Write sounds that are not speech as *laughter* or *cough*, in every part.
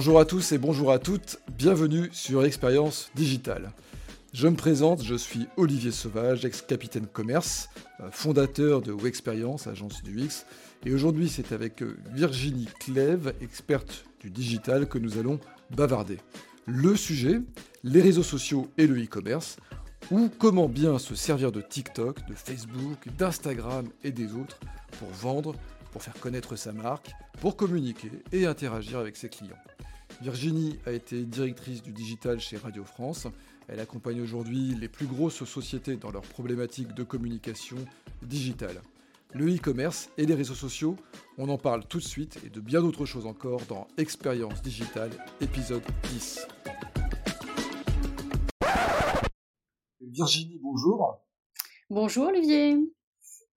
Bonjour à tous et bonjour à toutes, bienvenue sur Expérience Digitale. Je me présente, je suis Olivier Sauvage, ex-capitaine commerce, euh, fondateur de Wexperience, agence du X, et aujourd'hui c'est avec euh, Virginie Clève, experte du digital, que nous allons bavarder. Le sujet, les réseaux sociaux et le e-commerce, ou comment bien se servir de TikTok, de Facebook, d'Instagram et des autres pour vendre, pour faire connaître sa marque, pour communiquer et interagir avec ses clients. Virginie a été directrice du digital chez Radio France. Elle accompagne aujourd'hui les plus grosses sociétés dans leurs problématiques de communication digitale. Le e-commerce et les réseaux sociaux, on en parle tout de suite et de bien d'autres choses encore dans Expérience digitale épisode 10. Virginie, bonjour. Bonjour Olivier.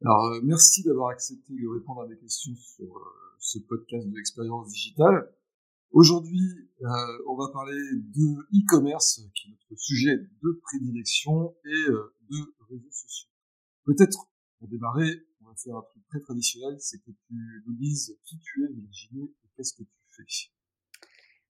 Alors, euh, merci d'avoir accepté de répondre à mes questions sur euh, ce podcast de l'expérience digitale. Aujourd'hui, euh, on va parler de e-commerce, qui est notre sujet de prédilection, et de réseaux sociaux. Peut-être, pour démarrer, on va faire un truc très traditionnel, c'est que tu nous dises qui tu es, Virginie, et qu'est-ce que tu fais.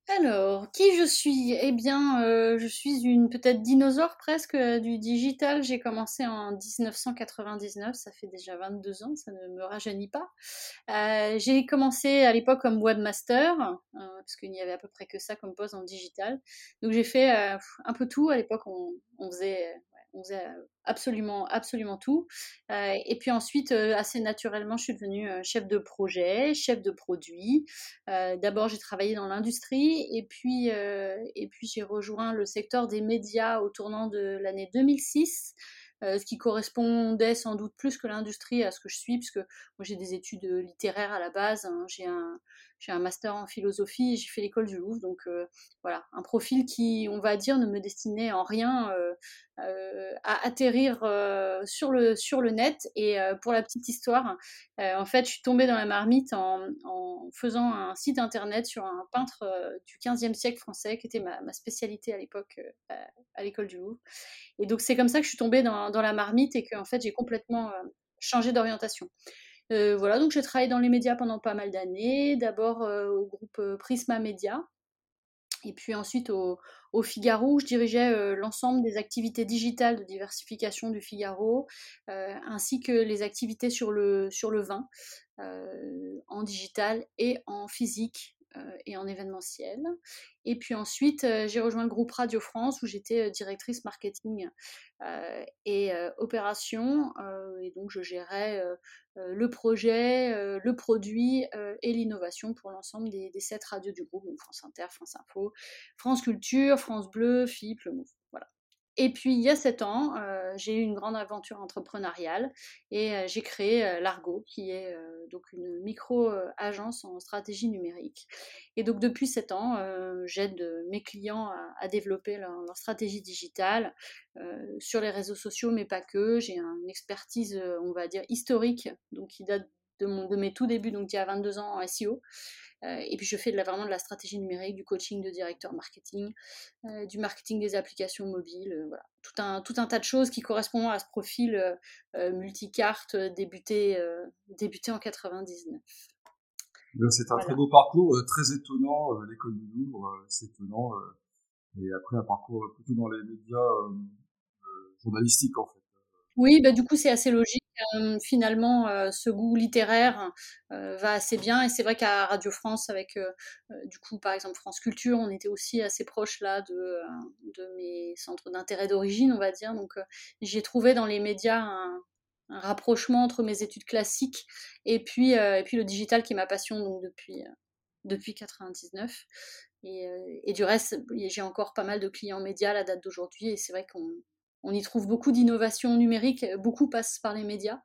Alors, qui je suis? Eh bien, euh, je suis une peut-être dinosaure presque euh, du digital. J'ai commencé en 1999, ça fait déjà 22 ans, ça ne me rajeunit pas. Euh, j'ai commencé à l'époque comme webmaster, parce qu'il n'y avait à peu près que ça comme poste en digital. Donc j'ai fait un peu tout. À l'époque, on, on faisait on faisait absolument, absolument tout. et puis ensuite, assez naturellement, je suis devenue chef de projet, chef de produit. D'abord, j'ai travaillé dans l'industrie et puis, et puis j'ai rejoint le secteur des médias au tournant de l'année 2006. ce qui correspondait sans doute plus que l'industrie à ce que je suis, puisque moi j'ai des études littéraires à la base, hein. j'ai un, j'ai un master en philosophie et j'ai fait l'école du Louvre. Donc euh, voilà, un profil qui, on va dire, ne me destinait en rien euh, euh, à atterrir sur, le, sur le net. Et pour la petite histoire, en fait, je suis tombée dans la marmite en, faisant un site internet sur un peintre du 15e siècle français, qui était ma, spécialité à l'époque à, l'école du Louvre. Et donc c'est comme ça que je suis tombée dans, dans la marmite et que fait j'ai complètement changé d'orientation. Euh, voilà, donc j'ai travaillé dans les médias pendant pas mal d'années. D'abord euh, au groupe euh, Prisma Média. Et puis ensuite au, Figaro, où je dirigeais l'ensemble des activités digitales de diversification du Figaro, ainsi que les activités sur le, sur le vin, en digital et en physique et en événementiel. Et puis ensuite, j'ai rejoint le groupe Radio France où j'étais directrice marketing et opération. et donc, je gérais le projet, le produit et l'innovation pour l'ensemble des, sept radios du groupe, donc France Inter, France Info, France Culture, France Bleu, FIP, Le Move. Et puis, il y a sept ans, euh, j'ai eu une grande aventure entrepreneuriale et euh, j'ai créé euh, Largo, qui est donc une micro-agence en stratégie numérique. Et donc, depuis sept ans, j'aide mes clients à, développer leur, stratégie digitale sur les réseaux sociaux, mais pas que. J'ai une expertise, on va dire, historique, donc qui date de, de mes tout débuts, donc il y a 22 ans en SEO. Euh, et puis je fais de la, vraiment de la stratégie numérique, du coaching de directeur marketing, euh, du marketing des applications mobiles, euh, voilà. Tout un, tout un tas de choses qui correspondent à ce profil multicarte débuté, débuté en 99. C'est un très beau parcours, très étonnant, l'école du Louvre, c'est étonnant. et après un parcours plutôt dans les médias journalistiques en fait. Oui, bah, du coup c'est assez logique finalement, ce goût littéraire va assez bien. Et c'est vrai qu'à Radio France, avec du coup, par exemple, France Culture, on était aussi assez proche là de, mes centres d'intérêt d'origine, on va dire. Donc, j'ai trouvé dans les médias un, rapprochement entre mes études classiques et puis, et puis le digital qui est ma passion donc depuis, depuis 99. Et, et du reste, j'ai encore pas mal de clients médias à la date d'aujourd'hui. Et c'est vrai qu'on on y trouve beaucoup d'innovations numériques, beaucoup passent par les médias.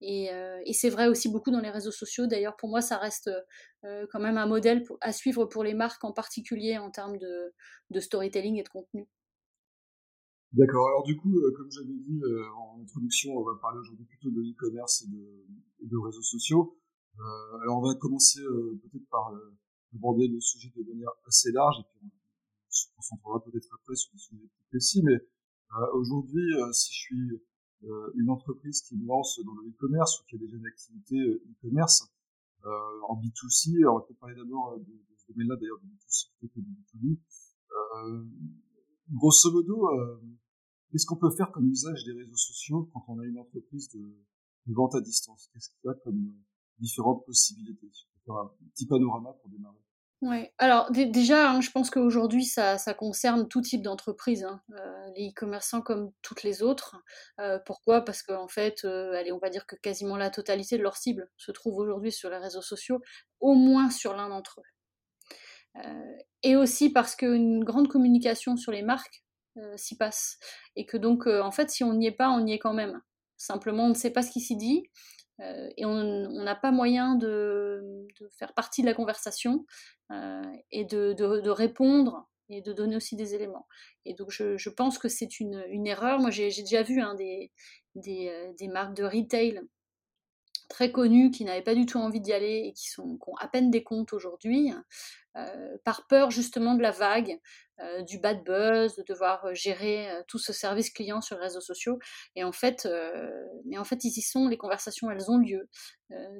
Et, euh, c'est vrai aussi beaucoup dans les réseaux sociaux. D'ailleurs, pour moi, ça reste euh, quand même un modèle à suivre pour les marques, en particulier en termes de, storytelling et de contenu. D'accord. Alors du coup, euh, comme j'avais dit en introduction, on va parler aujourd'hui plutôt de e-commerce et de, réseaux sociaux. alors on va commencer peut-être par aborder le sujet de manière assez large, et puis on, se concentrera peut-être après sur des sujets plus précis, mais aujourd'hui, euh, si je suis euh, une entreprise qui me lance dans le e-commerce ou qui a déjà une activité e-commerce, en B2C, on va peut parler d'abord de, domaine-là d'ailleurs de b que de Euh, grosso modo, euh, qu'est-ce qu'on peut faire comme usage des réseaux sociaux quand on a une entreprise de, vente à distance? Qu'est-ce qu'il y a comme différentes possibilités? Un petit panorama pour démarrer. Ouais. Alors déjà, hein, je pense qu'aujourd'hui, ça, ça, concerne tout type d'entreprise, hein. euh, les e-commerçants comme toutes les autres. Euh, pourquoi? Parce qu'en fait, euh, allez, on va dire que quasiment la totalité de leur cible se trouve aujourd'hui sur les réseaux sociaux, au moins sur l'un d'entre eux. et aussi parce qu'une grande communication sur les marques s'y passe. Et que donc, en fait, si on n'y est pas, on y est quand même. Simplement, on ne sait pas ce qui s'y dit. Euh, et on n'a pas moyen de, faire partie de la conversation euh, et de, répondre et de donner aussi des éléments. Et donc je, pense que c'est une, erreur. Moi j'ai déjà vu hein, des, euh, des, marques de retail très connues qui n'avaient pas du tout envie d'y aller et qui, sont, qui ont à peine des comptes aujourd'hui, par peur justement de la vague, euh, du bad buzz, de devoir euh, gérer euh, tout ce service client sur les réseaux sociaux. Et en fait, mais en fait, ils y sont, les conversations, elles ont lieu.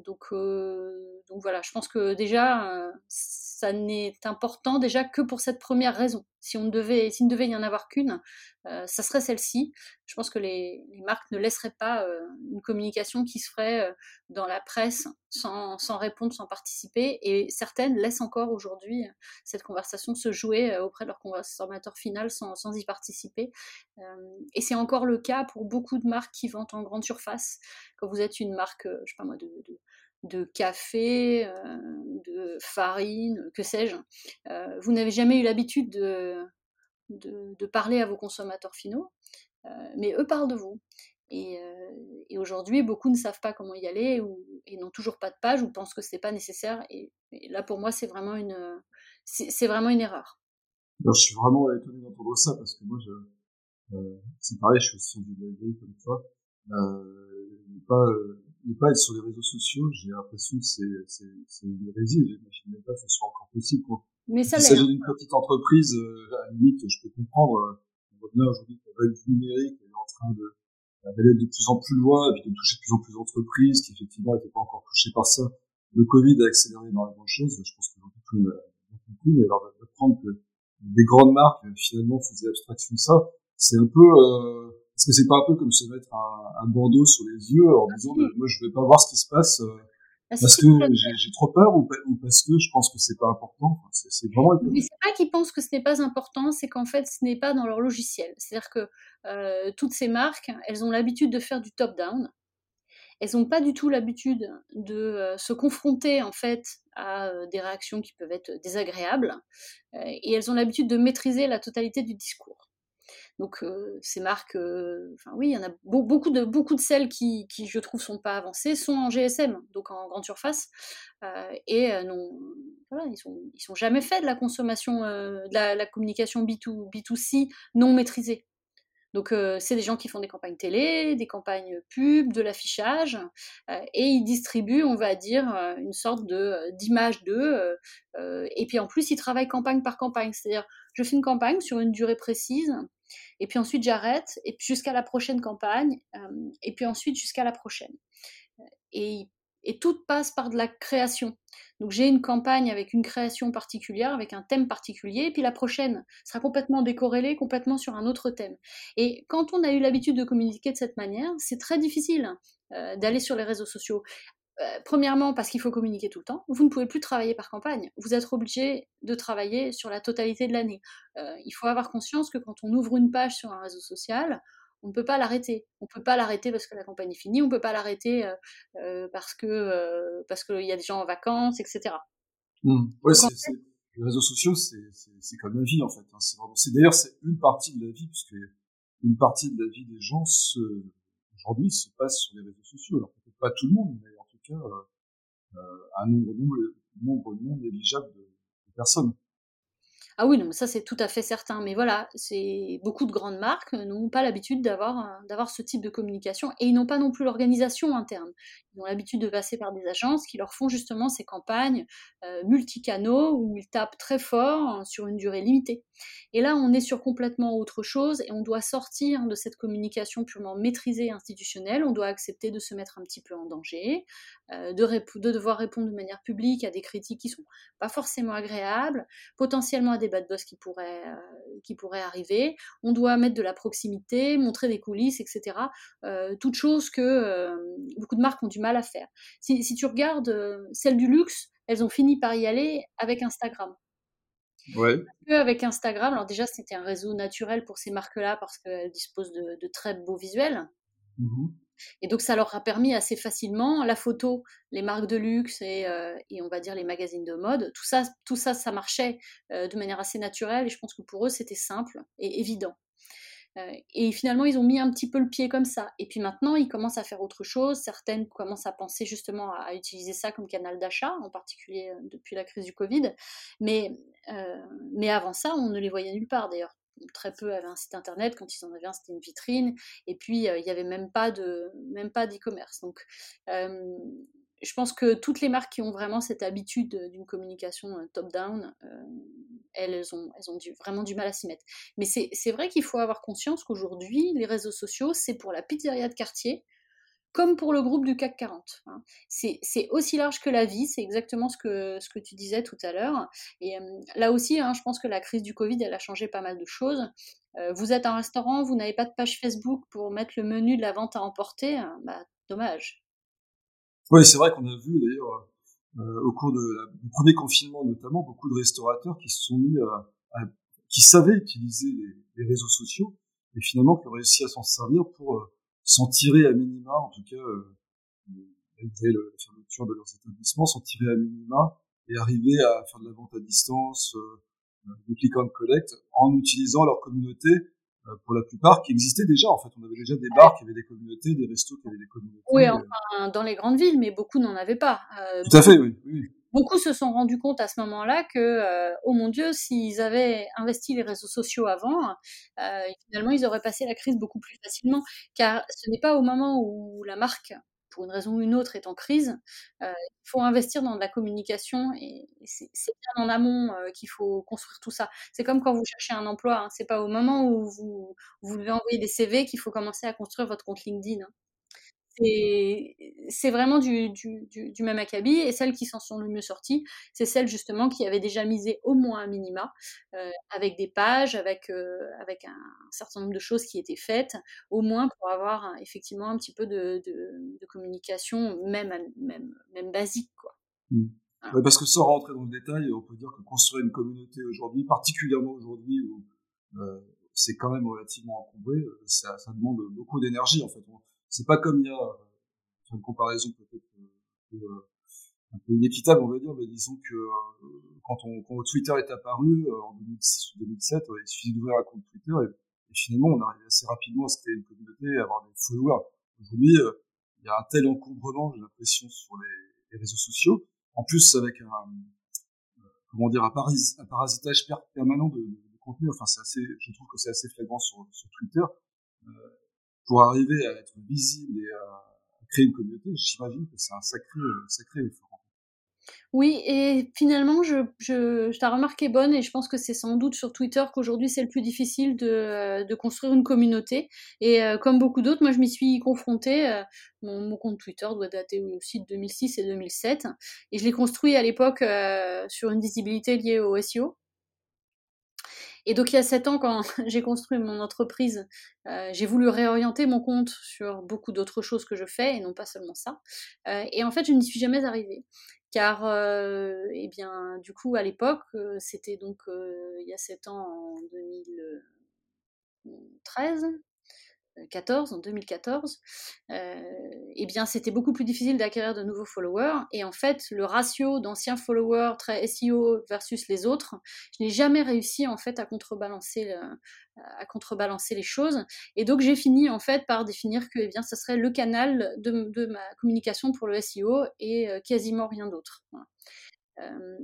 donc, donc voilà, je pense que déjà, ça n'est important déjà que pour cette première raison. Si on devait, s'il ne devait y en avoir qu'une, ça serait celle-ci. Je pense que les, marques ne laisseraient pas une communication qui se ferait dans la presse sans, sans, répondre, sans participer. Et certaines laissent encore aujourd'hui cette conversation se jouer auprès de leur consommateur final sans, y participer. Euh, et c'est encore le cas pour beaucoup de marques qui vendent en grande surface. Quand vous êtes une marque, euh, je sais pas moi, de, de café, euh, de farine, que sais-je, vous n'avez jamais eu l'habitude de, de, parler à vos consommateurs finaux, mais eux parlent de vous. Et, aujourd'hui, beaucoup ne savent pas comment y aller ou, et n'ont toujours pas de page ou pensent que ce n'est pas nécessaire. Et, et, là, pour moi, c'est vraiment une, c'est vraiment une erreur je suis vraiment étonné d'entendre ça parce que moi, euh, c'est pareil, je suis aussi du comme toi. Euh, pas, euh, ne pas être sur les réseaux sociaux, j'ai l'impression que c'est, une hérésie. J'imagine même pas que ce soit encore possible. Quoi. Mais ça l'est. s'agit d'une petite entreprise, euh, à la limite, je peux comprendre. Euh, on voit bien aujourd'hui que la du numérique est en train de d'aller de plus en plus loin et puis de toucher de plus en plus d'entreprises qui effectivement n'étaient pas encore touchées par ça. Le Covid a accéléré énormément de choses. Je pense que beaucoup tout le compris, mais alors de prendre que des grandes marques finalement faisaient abstraction de ça. C'est un peu euh, est-ce que c'est pas un peu comme se mettre un, un bandeau sur les yeux en disant moi je vais pas voir ce qui se passe euh, ah, parce que j'ai trop peur ou, parce que je pense que c'est pas important. c'est vraiment. Mais c'est pas qu'ils pensent que ce n'est pas important, c'est qu'en fait ce n'est pas dans leur logiciel. C'est-à-dire que euh, toutes ces marques, elles ont l'habitude de faire du top-down elles n'ont pas du tout l'habitude de euh, se confronter en fait à des réactions qui peuvent être désagréables et elles ont l'habitude de maîtriser la totalité du discours. Donc ces marques, enfin oui, il y en a beaucoup de beaucoup de celles qui, qui, je trouve sont pas avancées sont en GSM, donc en grande surface, et non, voilà, ils sont ils sont jamais faits de la consommation, de la, communication B2, B2C non maîtrisée. Donc, c'est des gens qui font des campagnes télé, des campagnes pub, de l'affichage, et ils distribuent, on va dire, une sorte de d'image d'eux. et puis en plus, ils travaillent campagne par campagne, c'est-à-dire, je fais une campagne sur une durée précise, et puis ensuite j'arrête, et puis jusqu'à la prochaine campagne, et puis ensuite jusqu'à la prochaine. Et et tout passe par de la création. Donc j'ai une campagne avec une création particulière, avec un thème particulier, et puis la prochaine sera complètement décorrélée, complètement sur un autre thème. Et quand on a eu l'habitude de communiquer de cette manière, c'est très difficile euh, d'aller sur les réseaux sociaux. Euh, premièrement, parce qu'il faut communiquer tout le temps. Vous ne pouvez plus travailler par campagne. Vous êtes obligé de travailler sur la totalité de l'année. Euh, il faut avoir conscience que quand on ouvre une page sur un réseau social, on ne peut pas l'arrêter. On ne peut pas l'arrêter parce que la campagne est finie, on ne peut pas l'arrêter euh, parce que parce qu'il y a des gens en vacances, etc. Mmh. les réseaux sociaux, c'est comme la vie en fait. Hein. C'est d'ailleurs c'est une partie de la vie puisque une partie de la vie des gens aujourd'hui se passe sur les réseaux sociaux. Alors peut-être pas tout le monde, mais cas un nombre, nombre, non négligeable de personnes. Ah oui, non, ça c'est tout à fait certain. Mais voilà, c'est beaucoup de grandes marques n'ont pas l'habitude d'avoir d'avoir ce type de communication et ils n'ont pas non plus l'organisation interne. Ils ont l'habitude de passer par des agences qui leur font justement ces campagnes euh, multicanaux où ils tapent très fort hein, sur une durée limitée. Et là, on est sur complètement autre chose et on doit sortir de cette communication purement maîtrisée institutionnelle. On doit accepter de se mettre un petit peu en danger, euh, de, de, devoir répondre de manière publique à des critiques qui sont pas forcément agréables, potentiellement à des bad buzz qui pourraient, euh, qui pourraient arriver. On doit mettre de la proximité, montrer des coulisses, etc. Toutes choses que beaucoup de marques ont du mal à faire. Si, si tu regardes euh, celles du luxe, elles ont fini par y aller avec Instagram. Ouais. avec Instagram, alors déjà c'était un réseau naturel pour ces marques-là parce qu'elles disposent de, de, très beaux visuels. Mmh et donc ça leur a permis assez facilement la photo, les marques de luxe et, euh, et on va dire les magazines de mode, tout ça, tout ça, ça marchait euh, de manière assez naturelle et je pense que pour eux c'était simple et évident. Euh, et finalement, ils ont mis un petit peu le pied comme ça. Et puis maintenant, ils commencent à faire autre chose. Certaines commencent à penser justement à, utiliser ça comme canal d'achat, en particulier euh, depuis la crise du Covid. Mais, euh, mais avant ça, on ne les voyait nulle part d'ailleurs. Très peu avaient un site internet. Quand ils en avaient un, c'était une vitrine. Et puis, il n'y avait même pas de même pas d'e-commerce. Donc, je pense que toutes les marques qui ont vraiment cette habitude d'une communication top-down, euh, elles ont, vraiment du mal à s'y mettre. Mais c'est vrai qu'il faut avoir conscience qu'aujourd'hui, les réseaux sociaux, c'est pour la pizzeria de quartier, comme pour le groupe du CAC 40. Hein. C'est aussi large que la vie, c'est exactement ce que, tu disais tout à l'heure. Et euh, là aussi, hein, je pense que la crise du Covid, elle a changé pas mal de choses. Euh, vous êtes un restaurant, vous n'avez pas de page Facebook pour mettre le menu de la vente à emporter, hein, bah, dommage. Oui, c'est vrai qu'on a vu d'ailleurs euh, au cours de la, du premier confinement notamment beaucoup de restaurateurs qui sont mis à, qui savaient utiliser les, réseaux sociaux et finalement qui ont réussi à s'en servir pour euh, s'en tirer à minima, en tout cas euh, malgré la fermeture de leurs établissements, s'en tirer à minima et arriver à faire de la vente à distance, euh, du click and collect en utilisant leur communauté euh, pour la plupart, qui existaient déjà. En fait, on avait déjà des bars qui avaient des communautés, des restos qui avaient des communautés. Oui, euh. enfin, dans les grandes villes, mais beaucoup n'en avaient pas. Euh, Tout à fait, oui. oui. Beaucoup se sont rendus compte à ce moment-là que, euh, oh mon Dieu, s'ils avaient investi les réseaux sociaux avant, euh, finalement, ils auraient passé la crise beaucoup plus facilement. Car ce n'est pas au moment où la marque pour une raison ou une autre, est en crise, euh, il faut investir dans de la communication et c'est bien en amont euh, qu'il faut construire tout ça. C'est comme quand vous cherchez un emploi, hein, c'est pas au moment où vous, vous devez envoyer des CV qu'il faut commencer à construire votre compte LinkedIn. Hein c'est vraiment du, du, du, du, même acabit. Et celles qui s'en sont le mieux sorties, c'est celles justement qui avaient déjà misé au moins un minima, euh, avec des pages, avec, euh, avec un, certain nombre de choses qui étaient faites, au moins pour avoir effectivement un petit peu de, de, de communication, même, même, même basique. Quoi. Mmh. Parce que sans rentrer dans le détail, on peut dire que construire une communauté aujourd'hui, particulièrement aujourd'hui où euh, c'est quand même relativement encombré, euh, ça, ça demande beaucoup d'énergie en fait. On, c'est pas comme il y a euh, une comparaison peut-être euh, euh, un peu inéquitable, on va dire, mais disons que quand, on, quand Twitter est apparu en 2006 ou 2007, il suffisait d'ouvrir un compte Twitter et, finalement on arrivait assez rapidement à se créer une communauté, à avoir des followers. Aujourd'hui, il y a un tel encombrement, j'ai l'impression, sur les, réseaux sociaux, en plus avec un comment dire un, parasitage permanent de, contenu. Enfin, c'est assez, je trouve que c'est assez flagrant sur Twitter. Euh, pour arriver à être visible et à créer une communauté, j'imagine que c'est un sacré, sacré effort. Oui, et finalement, je, je, ta remarque bonne et je pense que c'est sans doute sur Twitter qu'aujourd'hui c'est le plus difficile de, de, construire une communauté. Et euh, comme beaucoup d'autres, moi je m'y suis confrontée. Euh, mon, compte Twitter doit dater aussi de 2006 et 2007. Et je l'ai construit à l'époque euh, sur une visibilité liée au SEO. Et donc il y a sept ans, quand *laughs* j'ai construit mon entreprise, euh, j'ai voulu réorienter mon compte sur beaucoup d'autres choses que je fais et non pas seulement ça. Euh, et en fait, je n'y suis jamais arrivée. Car, euh, eh bien, du coup, à l'époque, c'était donc il y a sept ans, en 2013, 14, en 2014, euh, eh bien c'était beaucoup plus difficile d'acquérir de nouveaux followers. Et en fait, le ratio d'anciens followers très SEO versus les autres, je n'ai jamais réussi en fait à contrebalancer, le, à contrebalancer les choses. Et donc j'ai fini en fait par définir que eh bien ça serait le canal de, ma communication pour le SEO et euh, quasiment rien d'autre. Euh,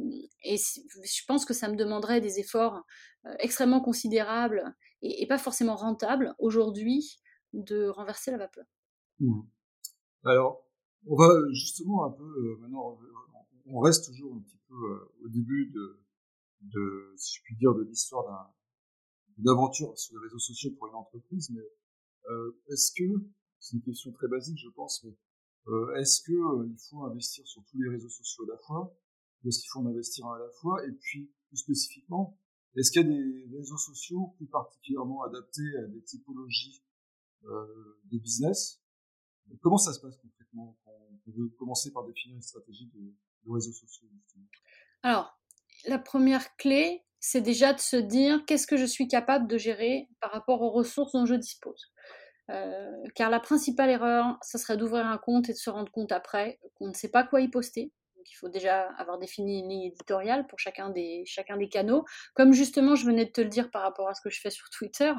et je pense que ça me demanderait des efforts euh, extrêmement considérables et, pas forcément rentables aujourd'hui de renverser la vapeur. Mmh. Alors, On va justement un peu maintenant, on reste toujours un petit peu au début de, si je puis dire, de l'histoire d'une aventure sur les réseaux sociaux pour une entreprise, mais euh, est-ce que, c'est une question très basique je pense, mais euh, est-ce que euh, il faut investir sur tous les réseaux sociaux à la fois Est-ce qu'il faut en investir un à la fois Et puis, plus spécifiquement, est-ce qu'il y a des réseaux sociaux plus particulièrement adaptés à des typologies euh, de business? Comment ça se passe concrètement? Quand on veut commencer par définir une stratégie de, réseaux sociaux justement Alors, la première clé, c'est déjà de se dire qu'est-ce que je suis capable de gérer par rapport aux ressources dont je dispose. Euh, car la principale erreur, ce serait d'ouvrir un compte et de se rendre compte après qu'on ne sait pas quoi y poster. Donc il faut déjà avoir défini une ligne éditoriale pour chacun des, canaux. Comme justement je venais de te le dire par rapport à ce que je fais sur Twitter,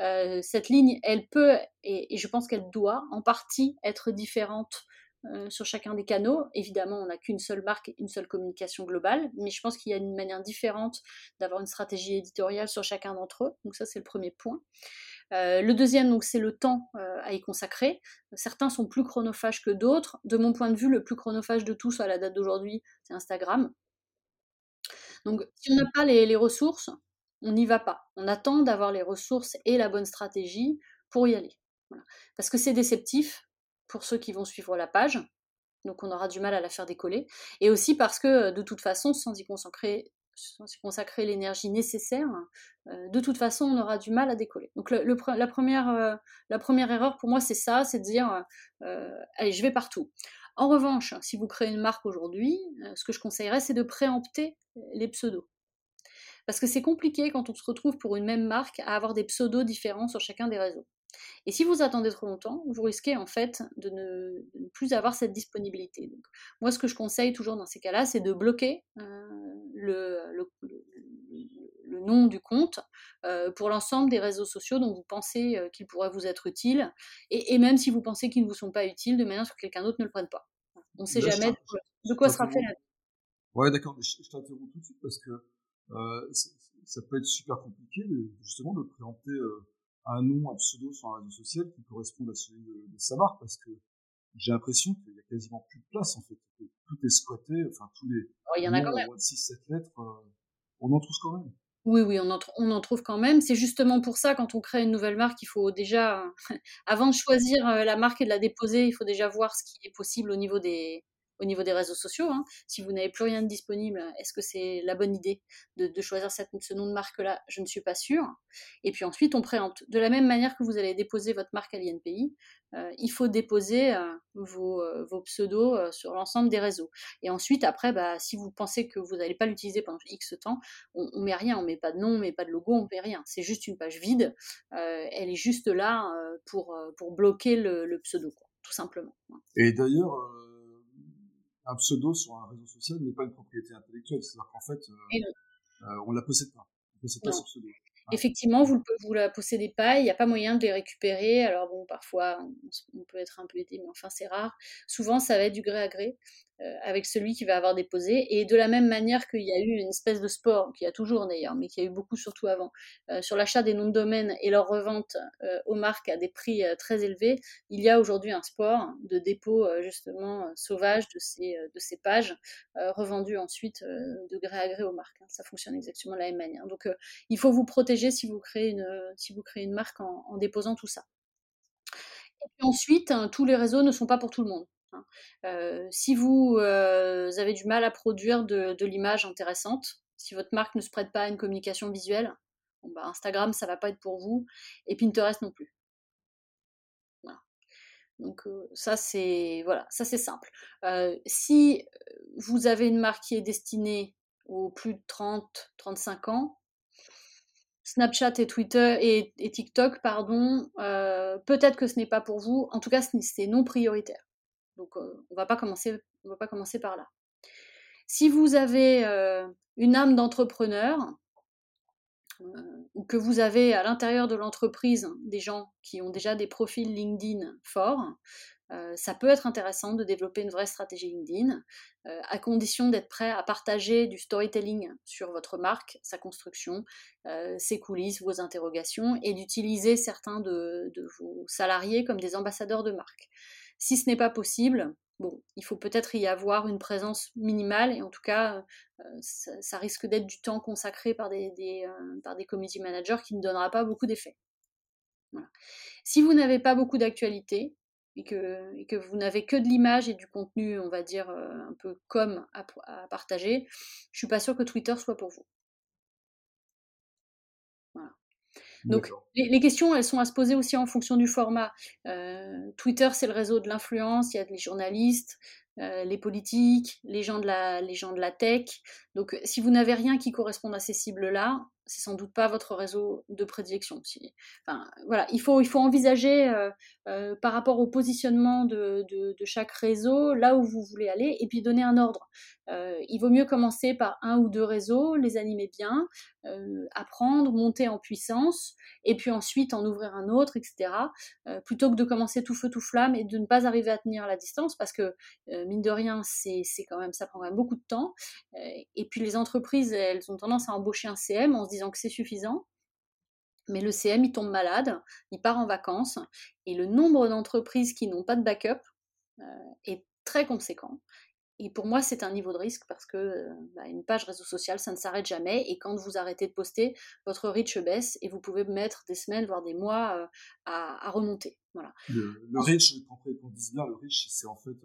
euh, cette ligne, elle peut, et, et je pense qu'elle doit en partie être différente euh, sur chacun des canaux. Évidemment, on n'a qu'une seule marque, une seule communication globale, mais je pense qu'il y a une manière différente d'avoir une stratégie éditoriale sur chacun d'entre eux. Donc ça, c'est le premier point. Euh, le deuxième, donc, c'est le temps euh, à y consacrer. Certains sont plus chronophages que d'autres. De mon point de vue, le plus chronophage de tous à la date d'aujourd'hui, c'est Instagram. Donc, si on n'a pas les, ressources, on n'y va pas. On attend d'avoir les ressources et la bonne stratégie pour y aller. Parce que c'est déceptif, pour ceux qui vont suivre la page. Donc on aura du mal à la faire décoller. Et aussi parce que de toute façon, sans y consacrer, consacrer l'énergie nécessaire, euh, de toute façon, on aura du mal à décoller. Donc le, la, première, euh, la première erreur pour moi, c'est ça, c'est de dire, euh, allez, je vais partout. En revanche, si vous créez une marque aujourd'hui, ce que je conseillerais, c'est de préempter les pseudos. Parce que c'est compliqué quand on se retrouve pour une même marque à avoir des pseudos différents sur chacun des réseaux. Et si vous attendez trop longtemps, vous risquez en fait de ne, plus avoir cette disponibilité. Donc, moi, ce que je conseille toujours dans ces cas-là, c'est de bloquer euh, le, nom du compte euh, pour l'ensemble des réseaux sociaux dont vous pensez euh, qu'ils pourraient vous être utiles, et, même si vous pensez qu'ils ne vous sont pas utiles, de manière à ce que quelqu'un d'autre ne le prenne pas. On ne sait jamais de quoi sera fait la vie. Ouais, d'accord, je, je t'interromps tout de suite parce que ça peut être super compliqué justement de présenter un nom, un pseudo sur un réseau social qui corresponde à celui de, sa marque, parce que j'ai l'impression qu'il y a quasiment plus de place, en fait. Tout est squatté, enfin, tous les. Oh, il y en a quand même. 6, 7 lettres, euh, on en trouve quand même. Oui, oui, on en, on en trouve quand même. C'est justement pour ça, quand on crée une nouvelle marque, il faut déjà, *laughs* avant de choisir euh, la marque et de la déposer, il faut déjà voir ce qui est possible au niveau des, au niveau des réseaux sociaux. Hein. Si vous n'avez plus rien de disponible, est-ce que c'est la bonne idée de, choisir ce nom de marque-là? Je ne suis pas sûre. Et puis ensuite, on préempte. De la même manière que vous allez déposer votre marque à l'INPI, euh, il faut déposer euh, vos, euh, vos, pseudos sur l'ensemble des réseaux. Et ensuite, après, bah, si vous pensez que vous n'allez pas l'utiliser pendant X temps, on, on met rien, on met pas de nom, on met pas de logo, on met rien. C'est juste une page vide. elle est juste là pour, pour bloquer le, pseudo, tout simplement. Et d'ailleurs, un pseudo sur un réseau social n'est pas une propriété intellectuelle. C'est-à-dire qu'en fait, euh, euh, on la possède pas. On possède pas ce pseudo. Effectivement, vous ne la possédez pas, il n'y a pas moyen de les récupérer. Alors bon, parfois, on, peut être un peu aidé, mais enfin, c'est rare. Souvent, ça va être du gré à gré. Euh, avec celui qui va avoir déposé. Et de la même manière qu'il y a eu une espèce de sport, qu'il y a toujours d'ailleurs, mais qu'il y a eu beaucoup surtout avant, euh, sur l'achat des noms de domaine et leur revente euh, aux marques à des prix très élevés, il y a aujourd'hui un sport de dépôt justement sauvage de ces, de ces pages, revendues ensuite de gré à gré aux marques. Hein. Ça fonctionne exactement de la même manière. Donc il faut vous protéger si vous créez une, si vous créez une marque en, en déposant tout ça. Et puis ensuite, hein, tous les réseaux ne sont pas pour tout le monde. Hein. Euh, si vous euh, avez du mal à produire de, l'image intéressante, si votre marque ne se prête pas à une communication visuelle, bah, Instagram, ça va pas être pour vous, et Pinterest non plus. Donc euh, ça c'est voilà, ça c'est simple. si vous avez une marque qui est destinée aux plus de 30-35 ans, Snapchat et Twitter et, TikTok, pardon, peut-être que ce n'est pas pour vous. En tout cas, c'est non prioritaire. Donc on va va pas commencer par là. Si vous avez une âme d'entrepreneur, ou que vous avez à l'intérieur de l'entreprise des gens qui ont déjà des profils LinkedIn forts, ça peut être intéressant de développer une vraie stratégie LinkedIn, à condition d'être prêt à partager du storytelling sur votre marque, sa construction, ses coulisses, vos interrogations, et d'utiliser certains de, vos salariés comme des ambassadeurs de marque. Si ce n'est pas possible, bon, il faut peut-être y avoir une présence minimale et en tout cas, ça, risque d'être du temps consacré par des, par des community managers qui ne donnera pas beaucoup d'effet. Si vous n'avez pas beaucoup d'actualité et que, que vous n'avez que de l'image et du contenu, on va dire, un peu comme à, à partager, je suis pas sûre que Twitter soit pour vous. Donc les, questions, elles sont à se poser aussi en fonction du format. Euh, Twitter, c'est le réseau de l'influence, il y a les journalistes, euh, les politiques, les gens, de la, les gens de la tech. Donc si vous n'avez rien qui corresponde à ces cibles-là, c'est sans doute pas votre réseau de prédilection. Enfin, voilà, il faut, il faut envisager euh, euh, par rapport au positionnement de, de, chaque réseau, là où vous voulez aller, et puis donner un ordre. Euh, il vaut mieux commencer par un ou deux réseaux, les animer bien, apprendre, monter en puissance, et puis ensuite en ouvrir un autre, etc. plutôt que de commencer tout feu tout flamme et de ne pas arriver à tenir la distance, parce que mine de rien, c'est quand même ça prend quand même beaucoup de temps. et puis les entreprises, elles ont tendance à embaucher un CM en se disant que c'est suffisant. Mais le CM, il tombe malade, il part en vacances, et le nombre d'entreprises qui n'ont pas de backup euh, est très conséquent. Et pour moi, c'est un niveau de risque parce que euh, bah, une page réseau social, ça ne s'arrête jamais. Et quand vous arrêtez de poster, votre reach baisse et vous pouvez mettre des semaines, voire des mois euh, à, remonter. Voilà. Le, reach, qu'on dise bien, le reach, c'est en fait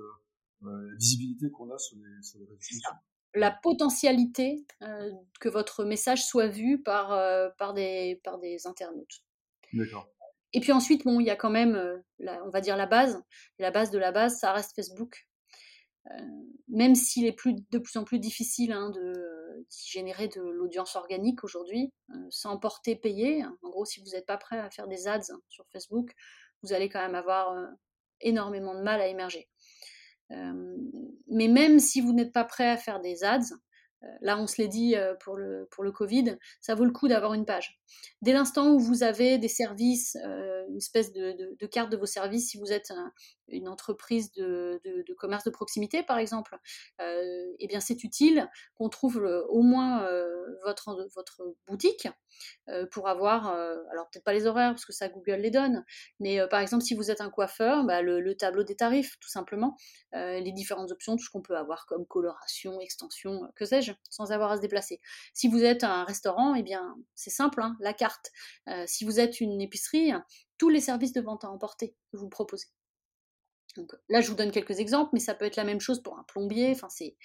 la visibilité qu'on a sur les, sur les réseaux sociaux la potentialité euh, que votre message soit vu par, euh, par, des, par des internautes. D'accord. Et puis ensuite, bon, il y a quand même, euh, on va dire la base. La base de la base, ça reste Facebook. Même s'il est de plus en plus difficile hein, de générer de l'audience organique aujourd'hui, sans porter payé. En gros, si vous n'êtes pas prêt à faire des ads sur Facebook, vous allez quand même avoir énormément de mal à émerger. Euh, mais même si vous n'êtes pas prêt à faire des ads, euh, là on se l'est dit euh, pour le, pour le Covid, ça vaut le coup d'avoir une page. Dès l'instant où vous avez des services, une espèce de, carte de vos services, si vous êtes une entreprise de, commerce de proximité par exemple, eh bien c'est utile qu'on trouve au moins votre, votre boutique euh, pour avoir, euh, alors peut-être pas les horaires parce que ça Google les donne, mais euh, par exemple si vous êtes un coiffeur, bah, le, tableau des tarifs tout simplement, les différentes options, tout ce qu'on peut avoir comme coloration, extension, que sais-je, sans avoir à se déplacer. Si vous êtes un restaurant, eh bien c'est simple, hein, la carte. si vous êtes une épicerie, tous les services de vente à emporter que vous proposez. Là, je vous donne quelques exemples, mais ça peut être la même chose pour un plombier. Enfin, c'est,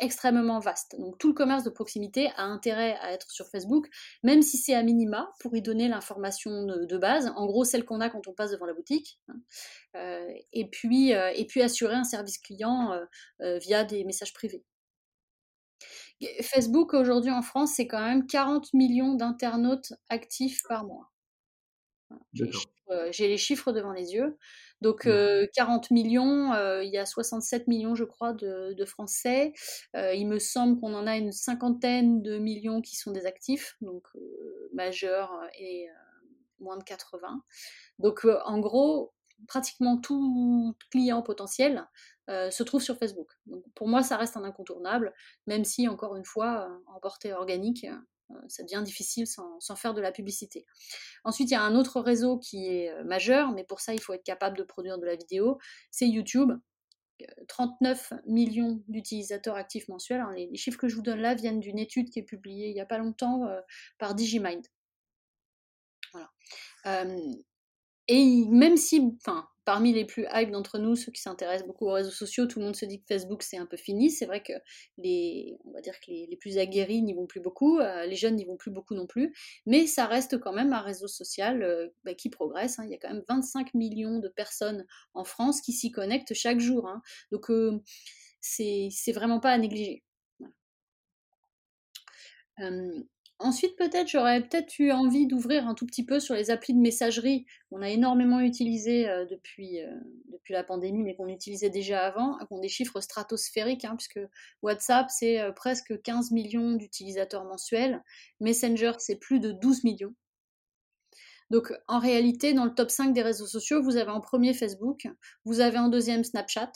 extrêmement vaste. Donc, tout le commerce de proximité a intérêt à être sur Facebook, même si c'est à minima pour y donner l'information de, base. En gros, celle qu'on a quand on passe devant la boutique. Hein. Euh, et, puis, euh, et puis, assurer un service client euh, via des messages privés. Facebook, aujourd'hui en France, c'est quand même 40 millions d'internautes actifs par mois. J'ai les chiffres devant les yeux. Donc 40 mmh. millions, il y a 67 millions je crois de, Français. il me semble qu'on en a une cinquantaine de millions qui sont des actifs, donc majeurs et moins de 80. Donc en gros, pratiquement tout client potentiel se trouve sur Facebook. Donc pour moi, ça reste un incontournable, même si, encore une fois, en portée organique, euh, ça devient difficile sans, faire de la publicité. Ensuite, il y a un autre réseau qui est euh, majeur, mais pour ça, il faut être capable de produire de la vidéo, c'est YouTube. 39 euh, millions d'utilisateurs actifs mensuels. les, chiffres que je vous donne là viennent d'une étude qui est publiée il n'y a pas longtemps par Digimind. Voilà. Et même si, parmi les plus hype d'entre nous, ceux qui s'intéressent beaucoup aux réseaux sociaux, tout le monde se dit que Facebook c'est un peu fini. C'est vrai que les, on va dire que les, plus aguerris n'y vont plus beaucoup, euh, les jeunes n'y vont plus beaucoup non plus, mais ça reste quand même un réseau social euh, bah, qui progresse. Hein. Il y a quand même 25 millions de personnes en France qui s'y connectent chaque jour. Hein. Donc euh, c'est vraiment pas à négliger. Ensuite, peut-être, j'aurais peut-être eu envie d'ouvrir un tout petit peu sur les applis de messagerie qu'on a énormément utilisées euh, depuis, euh, depuis la pandémie, mais qu'on utilisait déjà avant, qui ont des chiffres stratosphériques, hein, puisque WhatsApp, c'est euh, presque 15 millions d'utilisateurs mensuels, Messenger, c'est plus de 12 millions. Donc, en réalité, dans le top 5 des réseaux sociaux, vous avez en premier Facebook, vous avez en deuxième Snapchat,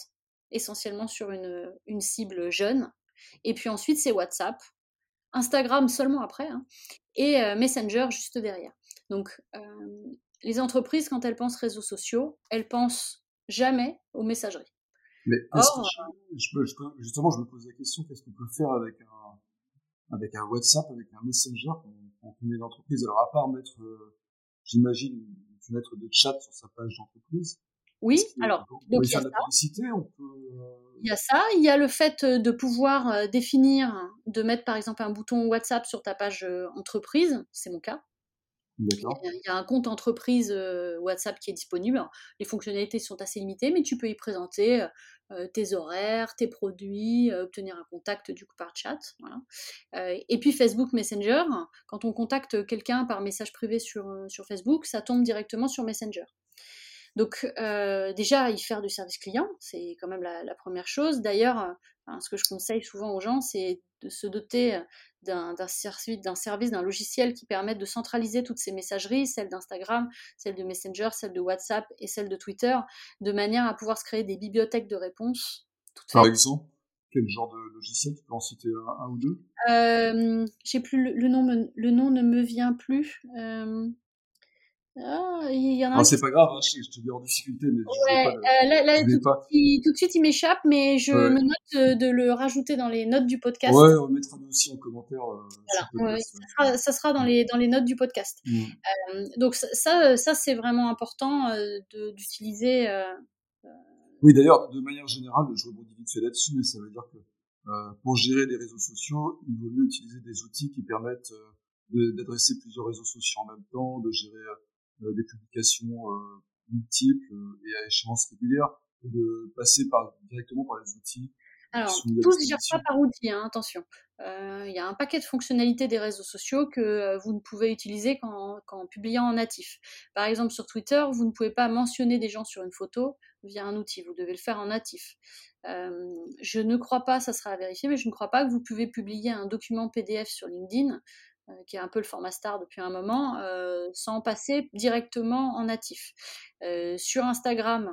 essentiellement sur une cible jeune, et puis ensuite, c'est WhatsApp, Instagram seulement après, hein, et euh, Messenger juste derrière. Donc, euh, les entreprises, quand elles pensent réseaux sociaux, elles pensent jamais aux messageries. Mais justement, je me pose la question, qu'est-ce qu'on peut faire avec un, avec un WhatsApp, avec un Messenger quand on est une entreprise Alors, à part mettre, euh, j'imagine, une fenêtre de chat sur sa page d'entreprise. Oui, alors, donc il y a ça. Il y a ça, il y a le fait euh, de pouvoir euh, définir, de mettre par exemple un bouton WhatsApp sur ta page entreprise, c'est mon cas. Il y a un compte entreprise euh, WhatsApp qui est disponible. les fonctionnalités sont assez limitées, mais tu peux y présenter euh, tes horaires, tes produits, euh, obtenir un contact du coup par chat. et puis Facebook Messenger, quand on contacte quelqu'un par message privé sur, sur Facebook, ça tombe directement sur Messenger. Donc déjà, y faire du service client, c'est quand même la, première chose. D'ailleurs, ce que je conseille souvent aux gens, c'est de se doter d'un service, d'un logiciel qui permette de centraliser toutes ces messageries, celles d'Instagram, celles de Messenger, celles de WhatsApp et celles de Twitter, de manière à pouvoir se créer des bibliothèques de réponses. Par exemple, quel genre de logiciel? Tu peux en citer un, ou deux? Euh, J'ai plus le, nom, le nom ne me vient plus. Euh, ah, il y en a ah, c'est pas grave, hein, je, te dis en difficulté, mais ouais, pas, euh, là, tout, pas. tout, de suite il m'échappe, mais je me note de, le rajouter dans les notes du podcast. Ouais, on mettra aussi en commentaire. Euh, voilà, ouais, ça, sera, ça, sera, dans les, dans les notes du podcast. Mmh. Euh, donc ça, ça c'est vraiment important euh, d'utiliser. Euh, oui, d'ailleurs, de manière générale, je rebondis vite fait là-dessus, mais ça veut dire que pour gérer les réseaux sociaux, il vaut mieux utiliser des outils qui permettent d'adresser plusieurs réseaux sociaux en même temps, de gérer euh, des publications euh, multiples euh, et à échéance régulière, de passer par, directement par les outils alors, tous ne gèrent pas par outil, hein, attention. Il y a un paquet de fonctionnalités des réseaux sociaux que vous ne pouvez utiliser qu'en, publiant en natif. Par exemple, sur Twitter, vous ne pouvez pas mentionner des gens sur une photo via un outil, vous devez le faire en natif. je ne crois pas, ça sera à vérifier, mais je ne crois pas que vous pouvez publier un document PDF sur LinkedIn euh, qui est un peu le format star depuis un moment, euh, sans passer directement en natif. Euh, sur Instagram,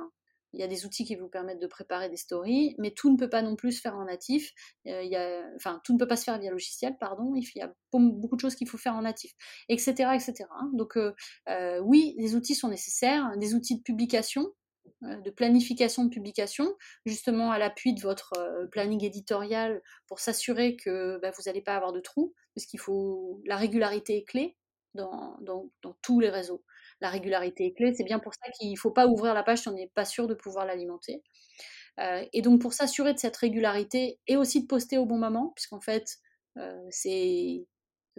il y a des outils qui vous permettent de préparer des stories, mais tout ne peut pas non plus se faire en natif. enfin, tout ne peut pas se faire via logiciel, pardon. Il y a beaucoup de choses qu'il faut faire en natif, etc., etc. Donc, oui, les outils sont nécessaires, des outils de publication, de planification de publication, justement à l'appui de votre planning éditorial pour s'assurer que bah, vous n'allez pas avoir de trous, parce qu'il faut la régularité est clé dans, dans, tous les réseaux. La régularité est clé, c'est bien pour ça qu'il ne faut pas ouvrir la page si on n'est pas sûr de pouvoir l'alimenter. et donc pour s'assurer de cette régularité et aussi de poster au bon moment, puisqu'en fait c'est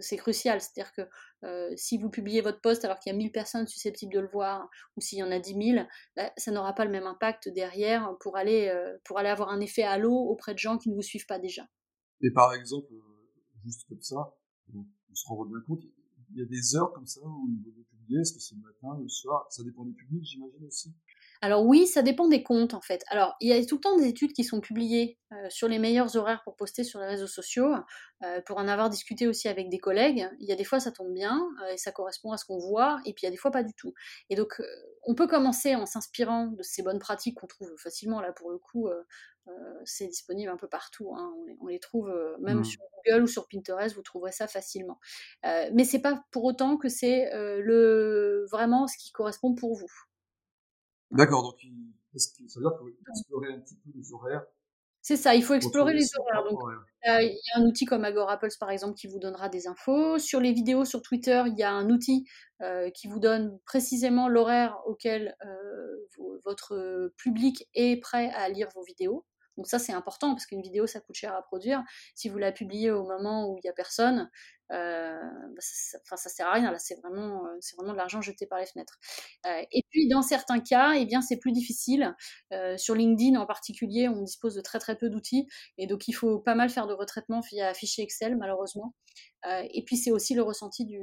c'est crucial. C'est-à-dire que euh, si vous publiez votre post alors qu'il y a 1000 personnes susceptibles de le voir, ou s'il y en a 10 000, bah, ça n'aura pas le même impact derrière pour aller, euh, pour aller avoir un effet halo auprès de gens qui ne vous suivent pas déjà. Et par exemple, euh, juste comme ça, on, se rend bien compte, il y a des heures comme ça où il vaut publier, est-ce que c'est le matin, le soir? Ça dépend des publics, j'imagine aussi alors oui, ça dépend des comptes en fait. Alors il y a tout le temps des études qui sont publiées euh, sur les meilleurs horaires pour poster sur les réseaux sociaux, euh, pour en avoir discuté aussi avec des collègues. Il y a des fois ça tombe bien euh, et ça correspond à ce qu'on voit, et puis il y a des fois pas du tout. Et donc on peut commencer en s'inspirant de ces bonnes pratiques qu'on trouve facilement là pour le coup. C'est disponible un peu partout. Hein. On, les, trouve même mmh. sur Google ou sur Pinterest, vous trouverez ça facilement. mais c'est pas pour autant que c'est le vraiment ce qui correspond pour vous. D'accord, donc ça veut dire qu'il faut explorer un petit peu les horaires. C'est ça, il faut explorer les horaires. Donc, il y a un outil comme Agorapulse par exemple qui vous donnera des infos. Sur les vidéos sur Twitter, il y a un outil euh, qui vous donne précisément l'horaire auquel euh, votre public est prêt à lire vos vidéos. Donc ça c'est important parce qu'une vidéo ça coûte cher à produire. Si vous la publiez au moment où il n'y a personne, euh, bah, ça, ça sert à rien. Là, c'est vraiment, euh, c'est vraiment de l'argent jeté par les fenêtres. Euh, et puis, dans certains cas, eh bien, c'est plus difficile. sur LinkedIn, en particulier, on dispose de très très peu d'outils, et donc il faut pas mal faire de retraitement via fichier Excel, malheureusement. et puis, c'est aussi le ressenti du,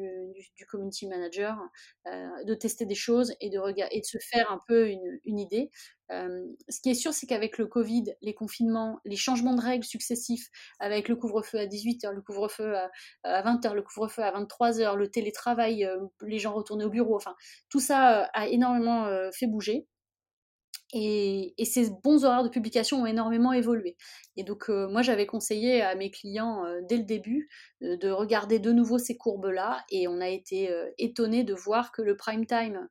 du, community manager de tester des choses et de, et de se faire un peu une, une idée. ce qui est sûr, c'est qu'avec le Covid, les confinements, les changements de règles successifs, avec le couvre-feu à 18h, le couvre-feu à, à 20 le couvre-feu à 23h, le télétravail, euh, les gens retourner au bureau, enfin, tout ça euh, a énormément euh, fait bouger. Et, ces bons horaires de publication ont énormément évolué. Et donc, moi, j'avais conseillé à mes clients dès le début de regarder de nouveau ces courbes-là. Et on a été étonné de voir que le prime time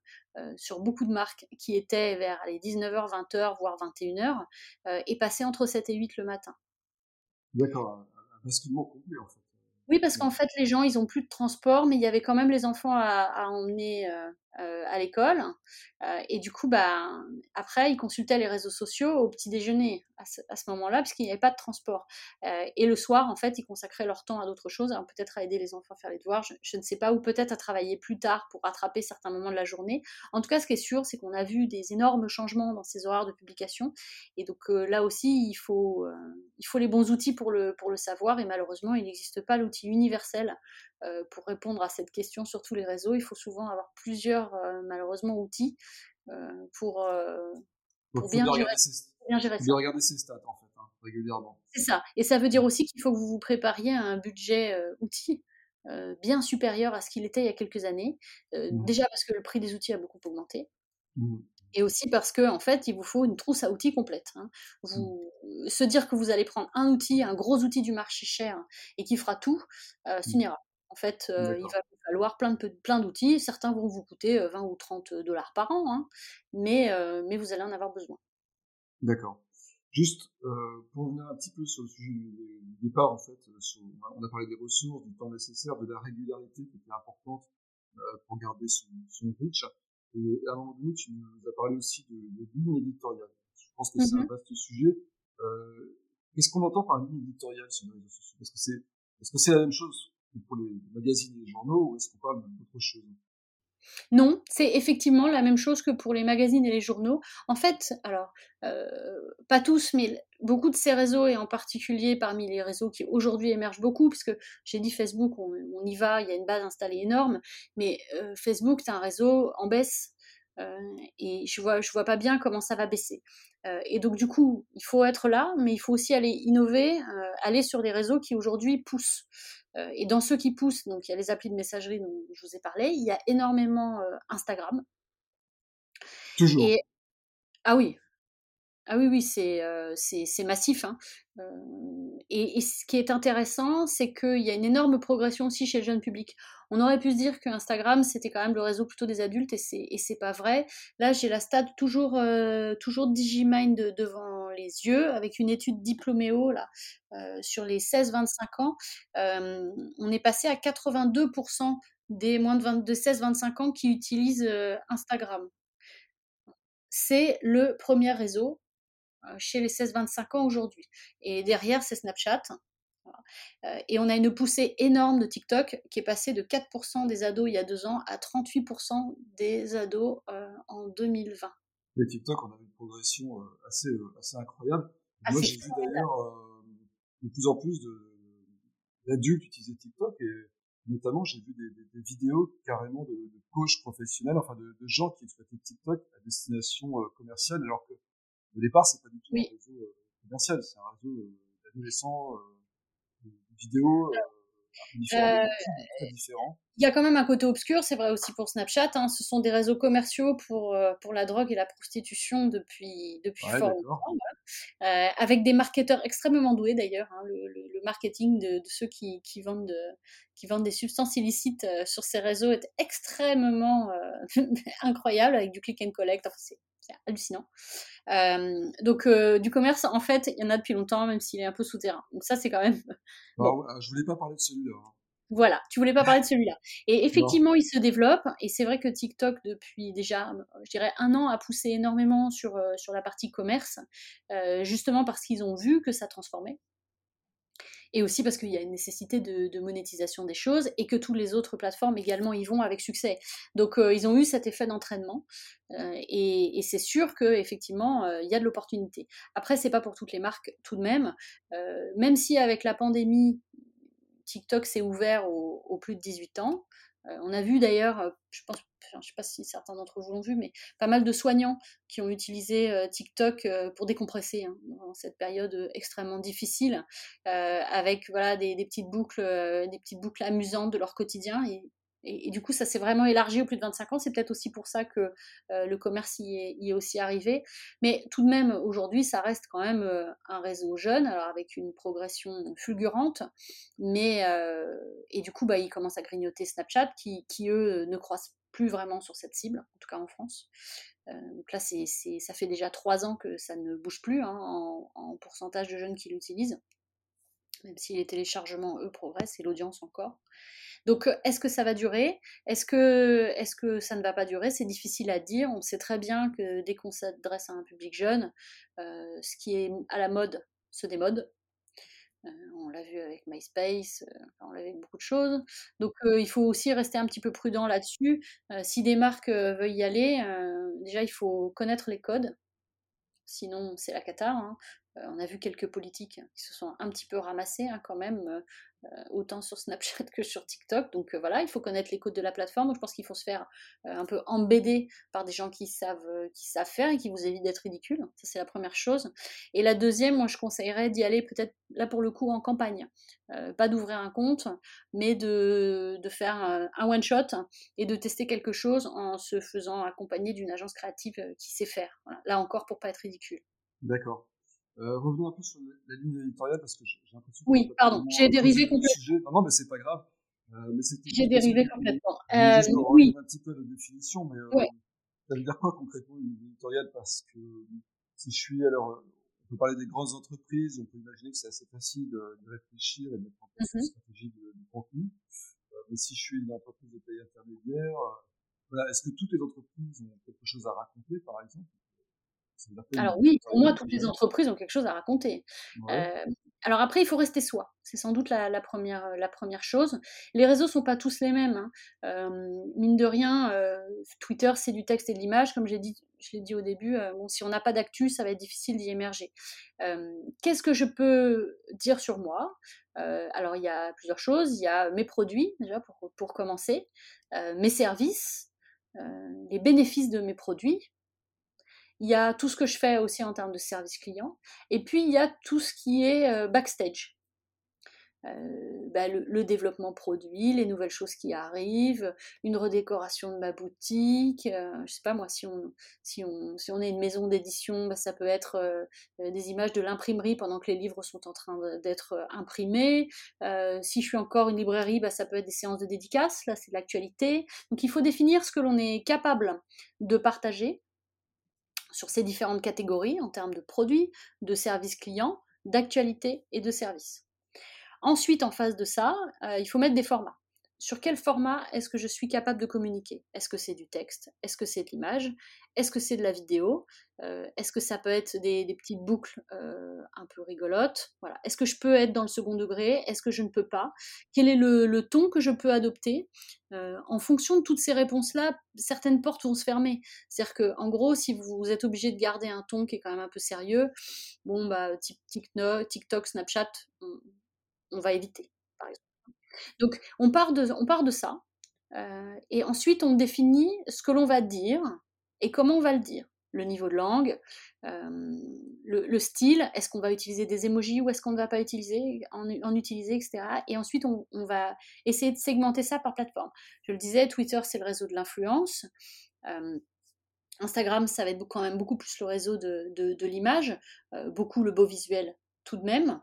sur beaucoup de marques, qui était vers les 19h, 20h, voire 21h, est passé entre 7 et 8 le matin. D'accord, un basculement complet en fait. Oui, parce qu'en fait, les gens, ils ont plus de transport, mais il y avait quand même les enfants à, emmener euh, à l'école. Euh, et du coup, bah, après, ils consultaient les réseaux sociaux au petit déjeuner à ce, moment-là, puisqu'il n'y avait pas de transport. Euh, et le soir, en fait, ils consacraient leur temps à d'autres choses, peut-être à aider les enfants à faire les devoirs, je, ne sais pas, ou peut-être à travailler plus tard pour rattraper certains moments de la journée. En tout cas, ce qui est sûr, c'est qu'on a vu des énormes changements dans ces horaires de publication. Et donc là aussi, il faut, les bons outils pour le savoir. Et malheureusement, il n'existe pas l'outil universel euh, pour répondre à cette question sur tous les réseaux, il faut souvent avoir plusieurs, euh, malheureusement, outils euh, pour, pour bien, gérer, bien, gérer, ça. regarder ses stats, en fait, hein, régulièrement. C'est ça. Et ça veut dire aussi qu'il faut que vous vous prépariez à un budget outil. bien supérieur à ce qu'il était il y a quelques années. Mmh. Déjà parce que le prix des outils a beaucoup augmenté. Mmh et aussi parce que en fait, il vous faut une trousse à outils complète. Hein. Mmh. Vous, se dire que vous allez prendre un outil, un gros outil du marché cher et qui fera tout, euh, ce mmh. En fait, euh, il va vous falloir plein, de, plein d'outils. Certains vont vous coûter 20 euh, ou 30 dollars par an, hein, mais, euh, mais vous allez en avoir besoin. D'accord. Juste pour revenir un petit peu sur le sujet du départ, en fait, on a parlé des ressources, du temps nécessaire, de la régularité qui était importante pour garder son, son reach. Et à un moment donné, tu nous as parlé aussi de, de ligne éditoriale. Je pense que c'est un mmh vaste sujet. Euh, Qu'est-ce qu'on entend par ligne éditoriale sur les réseaux sociaux? Est-ce que c'est est-ce que c'est la même chose? Pour les magazines et les journaux ou est-ce qu'on parle d'autre chose non, c'est effectivement la même chose que pour les magazines et les journaux. En fait, alors, euh, pas tous, mais beaucoup de ces réseaux, et en particulier parmi les réseaux qui aujourd'hui émergent beaucoup, parce que j'ai dit Facebook, on, y va, il y a une base installée énorme, mais euh, Facebook, c'est un réseau en baisse. Euh, et je vois, je vois pas bien comment ça va baisser. et donc du coup, il faut être là, mais il faut aussi aller innover, aller sur des réseaux qui aujourd'hui poussent. Euh, et dans ceux qui poussent, donc il y a les applis de messagerie dont je vous ai parlé, il y a énormément euh, Instagram. Toujours. Et, ah oui, ah oui, oui, c'est euh, massif. Hein. et, ce qui est intéressant, c'est qu'il y a une énorme progression aussi chez le jeune public. On aurait pu se dire que Instagram, c'était quand même le réseau plutôt des adultes, et c'est pas vrai. Là, j'ai la stat toujours, toujours Digimind devant les yeux, avec une étude Diplôméo là, euh, sur les 16-25 ans, euh, on est passé à 82% des moins de, 16-25 ans qui utilisent euh, Instagram. C'est le premier réseau chez les 16-25 ans aujourd'hui. Et derrière, c'est Snapchat. et on a une poussée énorme de TikTok qui est passée de 4% des ados il y a deux ans à 38% des ados en 2020 les TikTok, on a une progression euh, assez, euh, assez incroyable. Moi, j'ai vu d'ailleurs euh, de plus en plus d'adultes utiliser TikTok et notamment j'ai vu des, des, vidéos carrément de, de coachs professionnels, enfin de, de, gens qui exploitaient TikTok à destination commerciale, alors que au départ c'est pas du tout un réseau commercial, c'est un réseau d'adolescents, de, vidéos il y a quand même un côté obscur, c'est vrai aussi pour Snapchat. Hein. ce sont des réseaux commerciaux pour, euh, pour la drogue et la prostitution depuis, depuis fort longtemps. Euh, avec des marketeurs extrêmement doués d'ailleurs. Hein. le, marketing de, ceux qui, qui, vendent qui vendent des substances illicites sur ces réseaux est extrêmement *laughs* incroyable avec du click and collect. Enfin, c'est hallucinant. Euh, donc euh, du commerce, en fait, il y en a depuis longtemps, même s'il est un peu souterrain. Donc ça, c'est quand même. *laughs* Bon. Ah, je voulais pas parler de celui-là. Hein. Voilà, tu voulais pas parler de celui-là. Et effectivement, il se développe. Et c'est vrai que TikTok, depuis déjà, je dirais, un an, a poussé énormément sur, euh, sur la partie commerce, justement parce qu'ils ont vu que ça transformait et aussi parce qu'il y a une nécessité de, monétisation des choses et que toutes les autres plateformes également y vont avec succès. Donc euh, ils ont eu cet effet d'entraînement euh, et, c'est sûr qu'effectivement euh, il y a de l'opportunité. Après c'est pas pour toutes les marques tout de même, même si avec la pandémie TikTok s'est ouvert aux, plus de 18 ans. on a vu d'ailleurs, je pense je ne sais pas si certains d'entre vous l'ont vu, mais pas mal de soignants qui ont utilisé euh, TikTok euh, pour décompresser hein, dans cette période euh, extrêmement difficile, avec voilà des, petites boucles, des petites boucles amusantes de leur quotidien. Et, et, du coup, ça s'est vraiment élargi au plus de 25 ans. C'est peut-être aussi pour ça que le commerce y est, y est, aussi arrivé. Mais tout de même, aujourd'hui, ça reste quand même un réseau jeune, alors avec une progression fulgurante. Mais, et du coup, bah, il commence à grignoter Snapchat, qui, qui eux ne croisent plus vraiment sur cette cible, en tout cas en France. donc là, ça fait déjà trois ans que ça ne bouge plus hein, en, en, pourcentage de jeunes qui l'utilisent, même si les téléchargements, eux, progressent et l'audience encore. Donc, est-ce que ça va durer? Est-ce que, est que ça ne va pas durer? C'est difficile à dire. On sait très bien que dès qu'on s'adresse à un public jeune, ce qui est à la mode se démode. Euh, on l'a vu avec MySpace, euh, on l'a vu avec beaucoup de choses. Donc euh, il faut aussi rester un petit peu prudent là-dessus. si des marques veulent y aller, déjà il faut connaître les codes. Sinon, c'est la cata. Hein. On a vu quelques politiques qui se sont un petit peu ramassés hein, quand même. Euh, autant sur Snapchat *laughs* que sur TikTok. Donc euh, voilà, il faut connaître les codes de la plateforme. je pense qu'il faut se faire euh, un peu embêter par des gens qui savent, qui savent faire et qui vous évitent d'être ridicule. Ça, c'est la première chose. Et la deuxième, moi, je conseillerais d'y aller peut-être là pour le coup en campagne. pas d'ouvrir un compte, mais de, de faire un one-shot et de tester quelque chose en se faisant accompagner d'une agence créative qui sait faire. Là encore, pour pas être ridicule. D'accord. Euh, revenons un peu sur la, ligne éditoriale parce que j'ai l'impression. Oui, pardon, j'ai dérivé complètement. Non, non, mais c'est pas grave. Euh, j'ai dérivé complètement. Euh, oui. Un petit peu de définition, mais euh, ça veut dire quoi concrètement une ligne éditoriale? Parce que si je suis alors, on peut parler des grandes entreprises, on peut imaginer que c'est assez facile de, de, réfléchir et de mettre en place une mm-hmm. stratégie de, de contenu. Euh, mais si je suis une entreprise de taille intermédiaire, euh, voilà, est-ce que toutes les entreprises ont quelque chose à raconter, par exemple? Alors oui, pour moi, toutes les entreprises ont quelque chose à raconter. Euh, alors après, il faut rester soi. C'est sans doute la, première, euh, la première chose. Les réseaux sont pas tous les mêmes. Hein. Euh, mine de rien, Twitter, c'est du texte et de l'image. Comme j'ai dit, je l'ai dit au début, bon, si on n'a pas d'actu, ça va être difficile d'y émerger. Qu'est-ce que je peux dire sur moi? Alors, il y a plusieurs choses. Il y a mes produits, déjà, pour, pour commencer, mes services, les bénéfices de mes produits, il y a tout ce que je fais aussi en termes de service client, et puis il y a tout ce qui est euh, backstage. Euh, bah, le, développement produit, les nouvelles choses qui arrivent, une redécoration de ma boutique. Euh, je sais pas moi, si on, si on, si on est une maison d'édition, bah, ça peut être des images de l'imprimerie pendant que les livres sont en train d'être imprimés. si je suis encore une librairie, bah, ça peut être des séances de dédicaces. Là, c'est de l'actualité. Donc il faut définir ce que l'on est capable de partager sur ces différentes catégories en termes de produits, de services clients, d'actualité et de services. Ensuite, en face de ça, euh, il faut mettre des formats sur quel format est-ce que je suis capable de communiquer? Est-ce que c'est du texte? Est-ce que c'est de l'image? Est-ce que c'est de la vidéo? Euh, Est-ce que ça peut être des, petites boucles euh, un peu rigolotes? Voilà. Est-ce que je peux être dans le second degré? Est-ce que je ne peux pas? Quel est le, ton que je peux adopter? Euh, En fonction de toutes ces réponses-là, certaines portes vont se fermer. C'est-à-dire que, en gros, si vous êtes obligé de garder un ton qui est quand même un peu sérieux, bon, bah, TikTok, Snapchat, on va éviter. Donc on part de, on part de ça, euh, et ensuite on définit ce que l'on va dire et comment on va le dire. Le niveau de langue, euh, le, style, est-ce qu'on va utiliser des emojis ou est-ce qu'on ne va pas utiliser, en, utiliser, etc. Et ensuite on, va essayer de segmenter ça par plateforme. Je le disais, Twitter c'est le réseau de l'influence. Euh, Instagram, ça va être quand même beaucoup plus le réseau de, de l'image, beaucoup le beau visuel tout de même.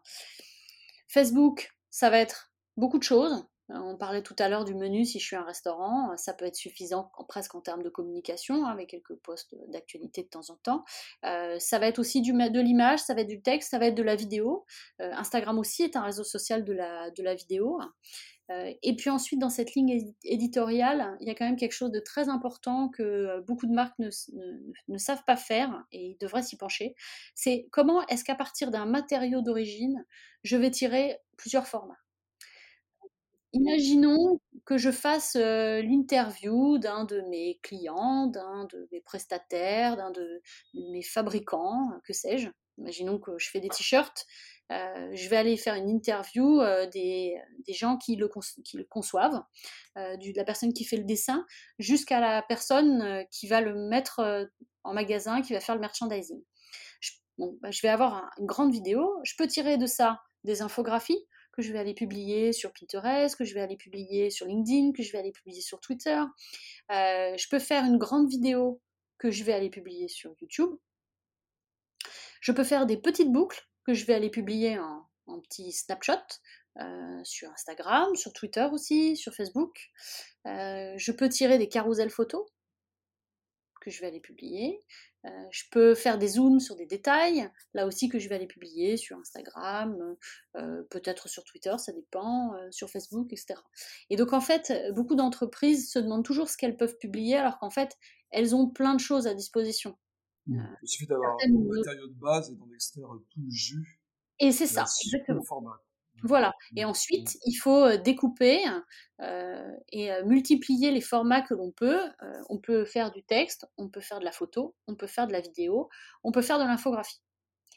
Facebook, ça va être beaucoup de choses. Euh, on parlait tout à l'heure du menu si je suis un restaurant, euh, ça peut être suffisant presque en termes de communication, hein, avec quelques postes d'actualité de temps en temps. Euh, ça va être aussi de l'image, ça va être du texte, ça va être de la vidéo. Instagram aussi est un réseau social de la, de la vidéo. et puis ensuite, dans cette ligne éditoriale, il y a quand même quelque chose de très important que beaucoup de marques ne, ne savent pas faire et ils devraient s'y pencher. C'est comment est-ce qu'à partir d'un matériau d'origine, je vais tirer plusieurs formats? Imaginons que je fasse l'interview d'un de mes clients, d'un de mes prestataires, d'un de mes fabricants, que sais-je. Imaginons que je fais des t-shirts. je vais aller faire une interview des, gens qui le, conçoivent, de la personne qui fait le dessin, jusqu'à la personne qui va le mettre en magasin, qui va faire le merchandising. Je, bah, je vais avoir une grande vidéo. Je peux tirer de ça des infographies que je vais aller publier sur Pinterest, que je vais aller publier sur LinkedIn, que je vais aller publier sur Twitter. Euh, je peux faire une grande vidéo que je vais aller publier sur YouTube. Je peux faire des petites boucles que je vais aller publier en, en petits snapshots euh, sur Instagram, sur Twitter aussi, sur Facebook. Euh, je peux tirer des carousels photos que je vais aller publier. Euh, je peux faire des zooms sur des détails, là aussi que je vais aller publier sur Instagram, peut-être sur Twitter, ça dépend, sur Facebook, etc. Et donc en fait, beaucoup d'entreprises se demandent toujours ce qu'elles peuvent publier, alors qu'en fait, elles ont plein de choses à disposition. Mmh. Il suffit d'avoir un matériau de base et d'en extraire tout le jus. Et c'est ça, exactement. Voilà. Et ensuite, il faut découper et multiplier les formats que l'on peut. on peut faire du texte, on peut faire de la photo, on peut faire de la vidéo, on peut faire de l'infographie.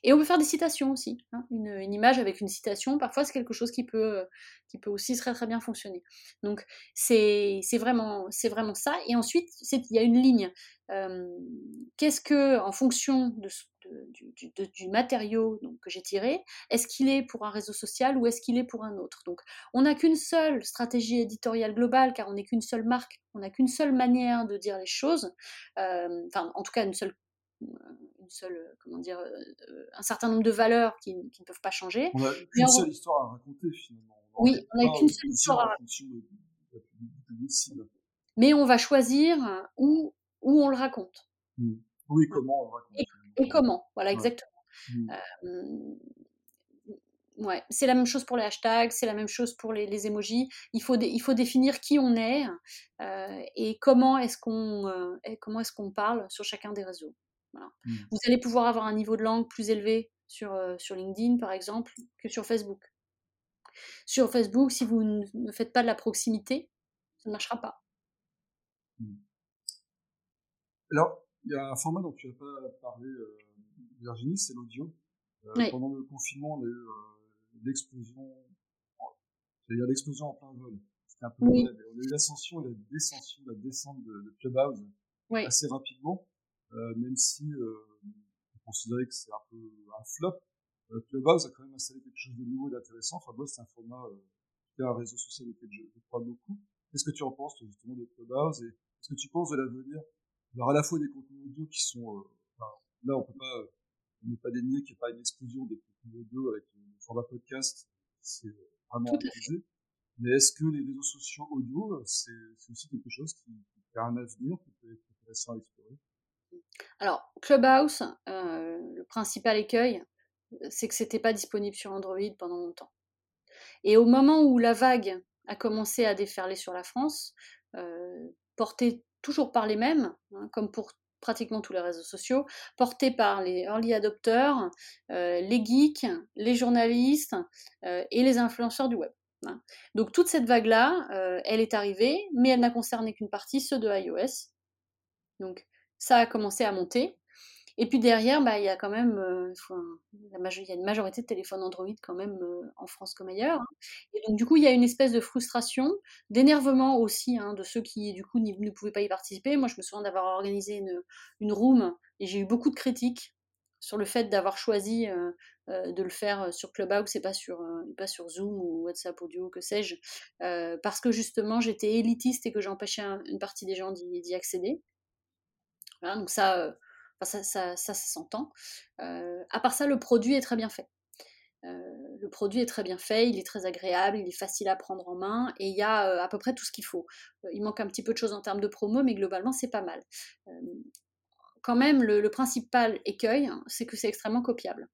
Et on peut faire des citations aussi. Hein. Une, image avec une citation, parfois, c'est quelque chose qui peut, qui peut aussi très très bien fonctionner. Donc, c'est vraiment, vraiment ça. Et ensuite, il y a une ligne. Qu'est-ce que, en fonction de, du, du, matériau donc, que j'ai tiré, est-ce qu'il est pour un réseau social ou est-ce qu'il est pour un autre? Donc, on n'a qu'une seule stratégie éditoriale globale, car on n'est qu'une seule marque, on n'a qu'une seule manière de dire les choses, enfin, en tout cas, une seule une seule, comment dire, un certain nombre de valeurs qui, qui, ne peuvent pas changer. On n'a qu'une seule histoire à raconter finalement. oui, on n'a qu'une seule histoire à raconter. Mais on va choisir où, où on le raconte. Mmh. Oui, comment on le raconte. Et, comment, voilà, exactement. Mmh. ouais, c'est la même chose pour les hashtags, c'est la même chose pour les, les emojis. Il faut, il faut définir qui on est euh, et comment est-ce qu'on euh, comment est-ce qu'on parle sur chacun des réseaux. Mmh. Vous allez pouvoir avoir un niveau de langue plus élevé sur, sur LinkedIn, par exemple, que sur Facebook. Sur Facebook, si vous ne faites pas de la proximité, ça ne marchera pas. Mmh. Alors, il y a un format dont tu n'as pas parlé, euh, Virginie, c'est l'audio. Euh, pendant le confinement, on a eu l'explosion, cest dire l'explosion en plein vol. C'était un peu On a eu l'ascension et la descension, la descente de, de Clubhouse assez rapidement. Euh, même si euh, on considérait que c'est un peu un flop. Euh, Clubhouse a quand même installé quelque chose de nouveau et d'intéressant. Enfin, moi, c'est un format, un réseau social auquel je, je crois beaucoup. Qu'est-ce que tu en penses justement de Clubhouse et est-ce que tu penses de l'avenir Alors à la fois des contenus audio qui sont, enfin, là on peut pas, on n'est pas dénier qu'il n'y a pas une explosion des contenus audio avec le format podcast, c'est vraiment utilisé. Mais est-ce que les réseaux sociaux audio, c'est aussi quelque chose qui, qui, a un avenir, qui peut être intéressant à explorer? Alors, Clubhouse, euh, le principal écueil, c'est que c'était pas disponible sur Android pendant longtemps. Et au moment où la vague a commencé à déferler sur la France, euh, portée toujours par les mêmes, hein, comme pour pratiquement tous les réseaux sociaux, portée par les early adopters, euh, les geeks, les journalistes et les influenceurs du web. Hein. Donc toute cette vague-là, elle est arrivée, mais elle n'a concerné qu'une partie, ceux de iOS. Donc ça a commencé à monter. Et puis derrière, bah, il y a quand même euh, il y a une majorité de téléphones Android quand même euh, en France comme ailleurs. Hein. Et donc du coup, il y a une espèce de frustration, d'énervement aussi hein, de ceux qui du coup ne pouvaient pas y participer. Moi, je me souviens d'avoir organisé une, une room et j'ai eu beaucoup de critiques sur le fait d'avoir choisi euh, de le faire sur Clubhouse et pas sur, pas sur Zoom ou WhatsApp Audio, que sais-je, parce que justement j'étais élitiste et que j'empêchais une partie des gens d'y accéder donc ça, ça, ça, ça, s'entend. à part ça, le produit est très bien fait. le produit est très bien fait, il est très agréable, il est facile à prendre en main et il y a à peu près tout ce qu'il faut. il manque un petit peu de choses en termes de promo, mais globalement c'est pas mal quand même, le, principal écueil, hein, c'est que c'est extrêmement copiable.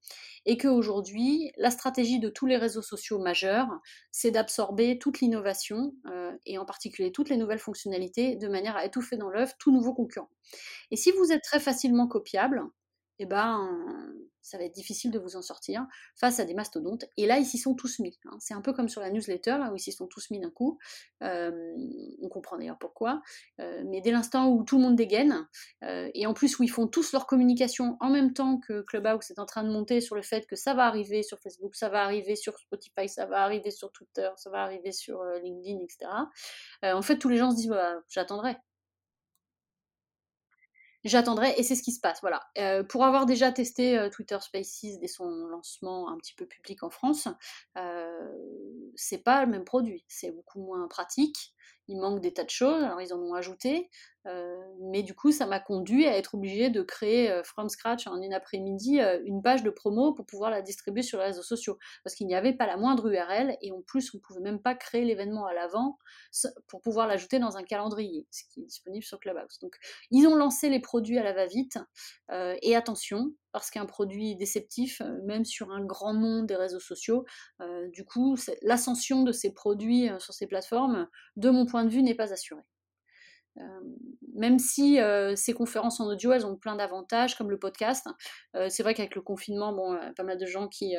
Et qu'aujourd'hui, la stratégie de tous les réseaux sociaux majeurs, c'est d'absorber toute l'innovation, euh, et en particulier toutes les nouvelles fonctionnalités, de manière à étouffer dans l'œuf tout nouveau concurrent. Et si vous êtes très facilement copiable, eh ben, ça va être difficile de vous en sortir face à des mastodontes. Et là, ils s'y sont tous mis. Hein. C'est un peu comme sur la newsletter, là, où ils s'y sont tous mis d'un coup. on comprend d'ailleurs pourquoi. mais dès l'instant où tout le monde dégaine, et en plus où ils font tous leur communication en même temps que Clubhouse est en train de monter sur le fait que ça va arriver sur Facebook, ça va arriver sur Spotify, ça va arriver sur Twitter, ça va arriver sur LinkedIn, etc. en fait, tous les gens se disent, bah, j'attendrai. J'attendrai et c'est ce qui se passe. Voilà. Euh, pour avoir déjà testé euh, Twitter Spaces dès son lancement un petit peu public en France, euh, c'est pas le même produit. C'est beaucoup moins pratique. Il manque des tas de choses. Alors ils en ont ajouté, mais du coup, ça m'a conduit à être obligé de créer euh, from scratch en une après-midi euh, une page de promo pour pouvoir la distribuer sur les réseaux sociaux. Parce qu'il n'y avait pas la moindre URL et en plus, on ne pouvait même pas créer l'événement à l'avant pour pouvoir l'ajouter dans un calendrier, ce qui est disponible sur Clubhouse. Donc, ils ont lancé les produits à la va-vite. et attention, parce qu'un produit déceptif, même sur un grand nom des réseaux sociaux, du coup, l'ascension de ces produits sur ces plateformes, de mon point de vue, n'est pas assurée. Euh, même si euh, ces conférences en audio, elles ont plein d'avantages, comme le podcast. Euh, c'est vrai qu'avec le confinement, bon, pas mal de gens qui,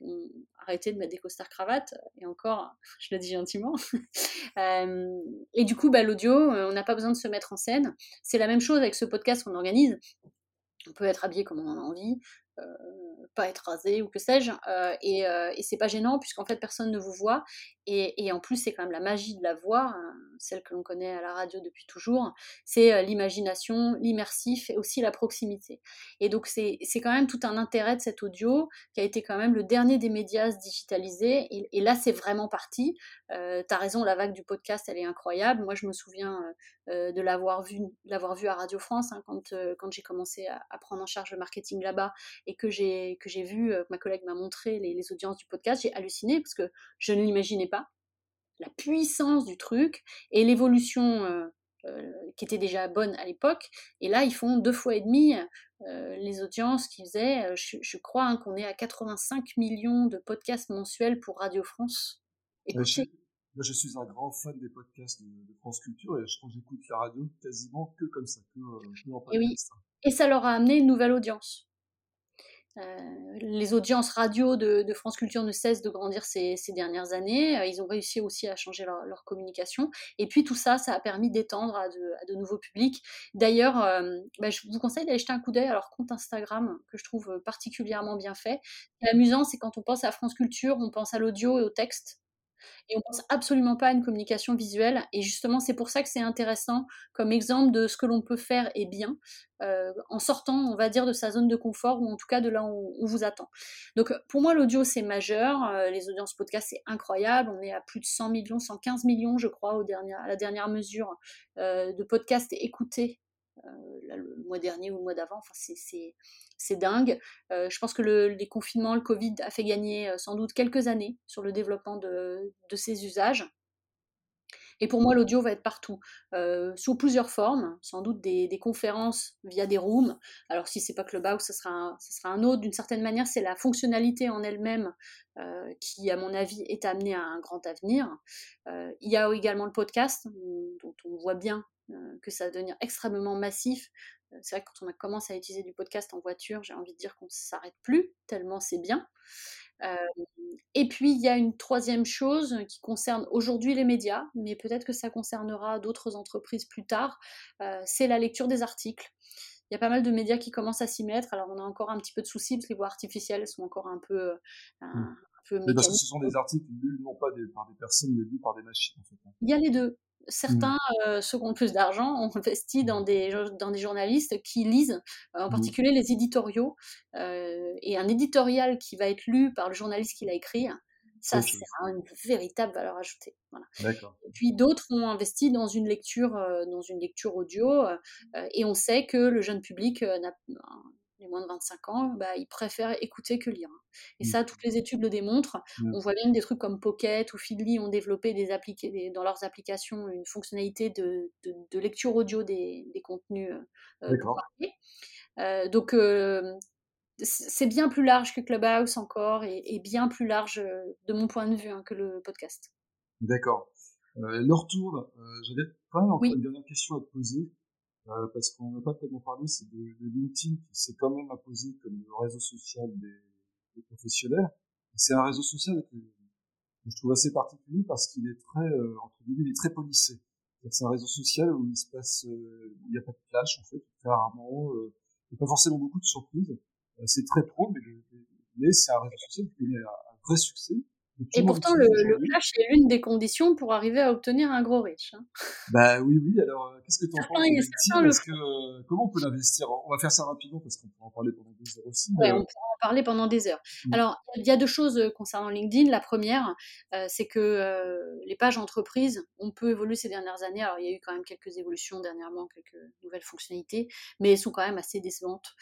ont arrêté de mettre des costards cravates, et encore, *laughs* je le dis gentiment. *laughs* et du coup, bah, l'audio, on n'a pas besoin de se mettre en scène. C'est la même chose avec ce podcast qu'on organise. On peut être habillé comme on en a envie. Euh, pas être rasé ou que sais-je. Euh, et, euh, et c'est pas gênant puisqu'en fait personne ne vous voit. Et, en plus, c'est quand même la magie de la voix, hein, celle que l'on connaît à la radio depuis toujours. C'est l'imagination, l'immersif et aussi la proximité. Et donc, c'est quand même tout un intérêt de cet audio qui a été quand même le dernier des médias digitalisés. Et, là, c'est vraiment parti. T'as raison, la vague du podcast, elle est incroyable. Moi, je me souviens de l'avoir vu, vu à Radio France hein, quand, quand j'ai commencé à, prendre en charge le marketing là-bas et que j'ai que j'ai vu, euh, ma collègue m'a montré les, les, audiences du podcast, j'ai halluciné parce que je ne l'imaginais pas. La puissance du truc et l'évolution euh, euh, qui était déjà bonne à l'époque. Et là, ils font deux fois et demi les audiences qu'ils faisaient. Je, crois hein, qu'on est à 85 millions de podcasts mensuels pour Radio France. Écoutez. Moi, je suis un grand fan des podcasts de, France Culture et je pense que j'écoute la radio quasiment que comme ça, que, que en podcast. Et oui. Et ça leur a amené une nouvelle audience. Euh, les audiences radio de, France Culture ne cessent de grandir ces, dernières années. Euh, ils ont réussi aussi à changer leur, communication. Et puis tout ça, ça a permis d'étendre à, de, nouveaux publics. D'ailleurs, euh, bah, je vous conseille d'aller jeter un coup d'œil à leur compte Instagram, que je trouve particulièrement bien fait. L'amusant, c'est quand on pense à France Culture, on pense à l'audio et au texte. Et on pense absolument pas à une communication visuelle. Et justement, c'est pour ça que c'est intéressant comme exemple de ce que l'on peut faire et bien, euh, en sortant, on va dire, de sa zone de confort, ou en tout cas de là où on vous attend. Donc pour moi, l'audio, c'est majeur. Euh, les audiences podcast, c'est incroyable. On est à plus de 100 millions, 115 millions, je crois, à la dernière mesure euh, de podcasts écoutés le mois dernier ou le mois d'avant. Enfin, c'est dingue. Euh, je pense que le, les confinements, le Covid a fait gagner euh, sans doute quelques années sur le développement de, ces usages. Et pour moi, l'audio va être partout, euh, sous plusieurs formes, sans doute des, conférences via des rooms. Alors si c'est pas Clubhouse, ce sera un, ce sera un autre. D'une certaine manière, c'est la fonctionnalité en elle-même euh, qui, à mon avis, est amenée à un grand avenir. Euh, il y a également le podcast, dont on voit bien euh, que ça va devenir extrêmement massif. Euh, c'est vrai que quand on a commencé à utiliser du podcast en voiture, j'ai envie de dire qu'on ne s'arrête plus, tellement c'est bien. Euh, et puis, il y a une troisième chose qui concerne aujourd'hui les médias, mais peut-être que ça concernera d'autres entreprises plus tard, euh, c'est la lecture des articles. Il y a pas mal de médias qui commencent à s'y mettre. Alors, on a encore un petit peu de soucis parce que les voix artificielles sont encore un peu, euh, un, mmh. un peu mais parce que ce sont des articles lus non pas des, par des personnes, mais lus par des machines. En fait. Hein. Il y a les deux. Certains, mmh. euh, ceux qui ont plus d'argent, ont investi dans des, dans des journalistes qui lisent, euh, en mmh. particulier les éditoriaux. Euh, et un éditorial qui va être lu par le journaliste qui l'a écrit, ça, c'est une véritable valeur ajoutée. Voilà. Et puis d'autres ont investi dans une lecture, dans une lecture audio, et on sait que le jeune public n'a les moins de 25 ans, bah, ils préfèrent écouter que lire. Et mmh. ça, toutes les études le démontrent. Mmh. On voit que des trucs comme Pocket ou Feedly ont développé des dans leurs applications une fonctionnalité de, de, lecture audio des, des contenus. Euh, euh, euh donc, euh, c'est bien plus large que Clubhouse encore et, bien plus large de mon point de vue hein, que le podcast. D'accord. leur retour, j'avais quand même encore une dernière question à te poser. Euh, parce qu'on n'a pas tellement parlé, c'est de, de, LinkedIn qui s'est quand même imposé comme le réseau social des, des professionnels. C'est un réseau social que, je trouve assez particulier parce qu'il est très, euh, entre guillemets, il est très policé. C'est un réseau social où il se passe, euh, où il n'y a pas de clash en fait, très rarement, euh, il n'y a pas forcément beaucoup de surprises. c'est très pro, mais, c'est un réseau social qui un, un vrai succès. Et pourtant, le, le, clash est l'une des conditions pour arriver à obtenir un gros riche. Hein. Bah oui, oui. Alors, euh, qu'est-ce que tu en penses que, euh, Comment on peut l'investir? On va faire ça rapidement parce qu'on pourra en parler pendant des heures aussi. Oui, on pourra en parler pendant des heures. Mmh. Alors, il y a deux choses euh, concernant LinkedIn. La première, c'est que les pages entreprises ont peu évolué ces dernières années. Alors, il y a eu quand même quelques évolutions dernièrement, quelques nouvelles fonctionnalités, mais elles sont quand même assez décevantes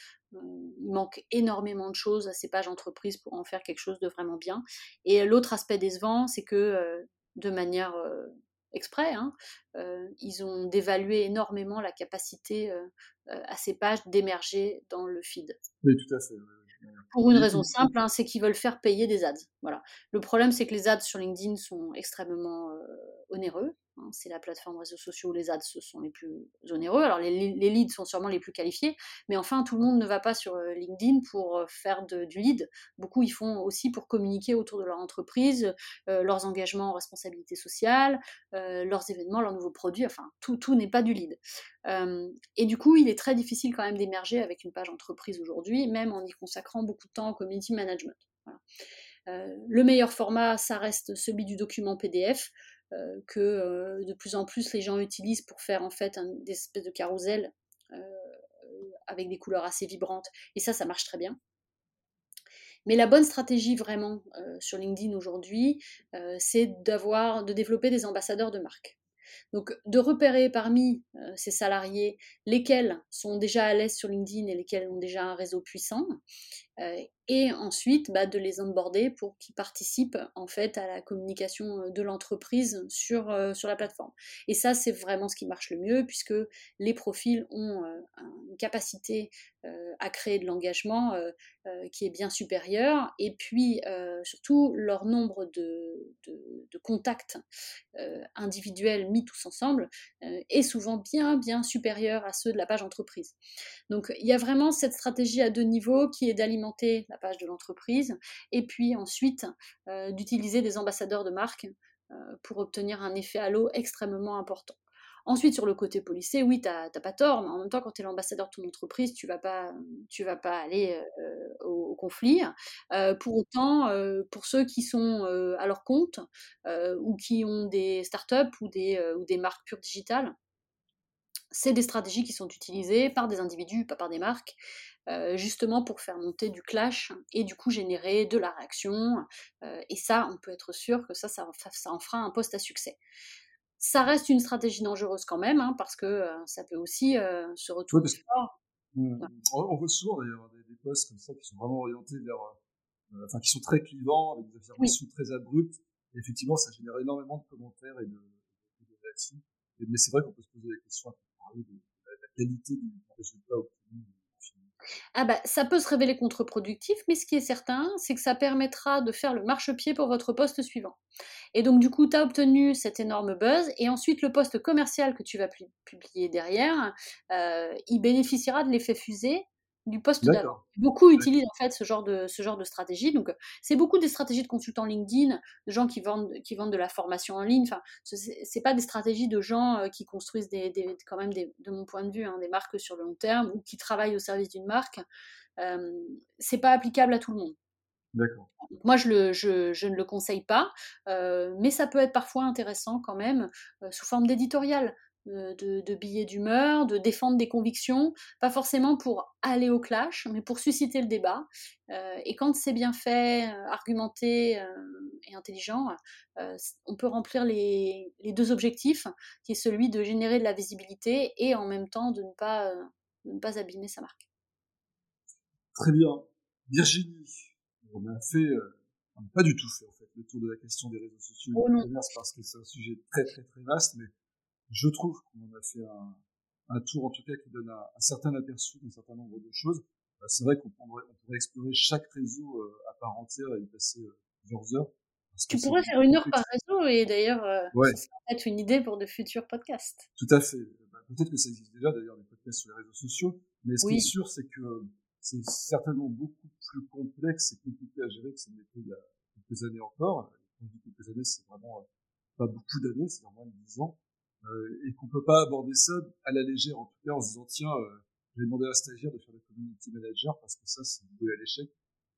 il manque énormément de choses à ces pages entreprises pour en faire quelque chose de vraiment bien. Et l'autre aspect décevant, c'est que euh, de manière euh, exprès, hein, euh, ils ont dévalué énormément la capacité à ces pages d'émerger dans le feed. Oui, tout à fait. Pour une raison simple, hein, c'est qu'ils veulent faire payer des ads. Voilà. Le problème, c'est que les ads sur LinkedIn sont extrêmement onéreux. Hein, c'est la plateforme réseaux sociaux où les ads sont les plus onéreux. Alors les, leads sont sûrement les plus qualifiés, mais enfin tout le monde ne va pas sur euh, LinkedIn pour euh, faire du lead. Beaucoup ils font aussi pour communiquer autour de leur entreprise, euh, leurs engagements en responsabilité sociale, leurs événements, leurs nouveaux produits. Enfin tout, tout n'est pas du lead. et du coup il est très difficile quand même d'émerger avec une page entreprise aujourd'hui, même en y consacrant beaucoup de temps au community management. le meilleur format, ça reste celui du document PDF. Euh, que euh, de plus en plus les gens utilisent pour faire en fait un, des espèces de carousel euh, avec des couleurs assez vibrantes. Et ça, ça marche très bien. Mais la bonne stratégie vraiment sur LinkedIn aujourd'hui, c'est d'avoir, de développer des ambassadeurs de marque. Donc de repérer parmi ces salariés lesquels sont déjà à l'aise sur LinkedIn et lesquels ont déjà un réseau puissant, et ensuite bah, de les onboarder pour qu'ils participent en fait à la communication euh, de l'entreprise sur, euh, sur la plateforme. Et ça, c'est vraiment ce qui marche le mieux puisque les profils ont euh, une capacité à créer de l'engagement qui est bien supérieure et puis surtout leur nombre de, de, contacts individuels mis tous ensemble est souvent bien bien supérieur à ceux de la page entreprise. Donc il y a vraiment cette stratégie à deux niveaux qui est d'alimenter la page de l'entreprise, et puis ensuite euh, d'utiliser des ambassadeurs de marque euh, pour obtenir un effet halo extrêmement important. Ensuite, sur le côté policier, oui, tu n'as pas tort, mais en même temps, quand tu es l'ambassadeur de ton entreprise, tu vas pas, tu vas pas aller euh, au, conflit. pour autant, pour ceux qui sont à leur compte ou qui ont des startups ou des, ou des marques pures digitales, c'est des stratégies qui sont utilisées par des individus, pas par des marques, euh, justement pour faire monter du clash et du coup générer de la réaction. Euh, et ça, on peut être sûr que ça, ça, en fera un poste à succès. Ça reste une stratégie dangereuse quand même, hein, parce que euh, ça peut aussi se retourner on, voit souvent d'ailleurs des, des, posts comme ça qui sont vraiment orientés vers, enfin qui sont très clivants, avec des affirmations très abruptes. Et effectivement, ça génère énormément de commentaires et de, de, réactions. mais c'est vrai qu'on peut se poser la question de la qualité du résultat obtenu. Ah bah, ça peut se révéler contre-productif, mais ce qui est certain, c'est que ça permettra de faire le marchepied pour votre poste suivant. Et donc, du coup, tu as obtenu cet énorme buzz, et ensuite, le poste commercial que tu vas publier derrière, euh, il bénéficiera de l'effet fusée du poste d'avant. Beaucoup utilisent en fait ce genre de, ce genre de stratégie. Donc, c'est beaucoup des stratégies de consultants LinkedIn, de gens qui vendent, qui vendent de la formation en ligne. Enfin, c'est pas des stratégies de gens qui construisent des, des quand même des, de mon point de vue, hein, des marques sur le long terme ou qui travaillent au service d'une marque. Euh, c'est pas applicable à tout le monde. D'accord. Moi, je, le, je, je, ne le conseille pas, euh, mais ça peut être parfois intéressant quand même, euh, sous forme d'éditorial. Euh, de, billets d'humeur, de défendre des convictions, pas forcément pour aller au clash, mais pour susciter le débat. Euh, et quand c'est bien fait, euh, argumenté et intelligent, on peut remplir les, deux objectifs, qui est celui de générer de la visibilité et en même temps de ne pas, ne pas abîmer sa marque. Très bien. Virginie, on a fait, on n'a pas du tout fait en fait le tour de la question des réseaux sociaux oh parce que c'est un sujet très très très vaste, mais je trouve qu'on a fait un, un, tour, en tout cas, qui donne un, un certain aperçu d'un certain nombre de choses. Euh, c'est vrai qu'on pourrait, on pourrait, explorer chaque réseau euh, à part entière et y passer euh, plusieurs heures. Tu pourrais faire une heure par réseau et d'ailleurs, ouais. ça serait peut-être une idée pour de futurs podcasts. Tout à fait. Bah, peut-être que ça existe déjà d'ailleurs, des podcasts sur les réseaux sociaux, mais ce qui est sûr, c'est que c'est certainement beaucoup plus complexe et compliqué à gérer que ça n'était il y a quelques années encore. Quand je dis quelques années, c'est vraiment pas beaucoup d'années, c'est de 10 ans. Euh, et qu'on peut pas aborder ça à la légère, en tout cas en se disant tiens, euh, je vais demander à un stagiaire de faire le community manager parce que ça c'est voué à l'échec.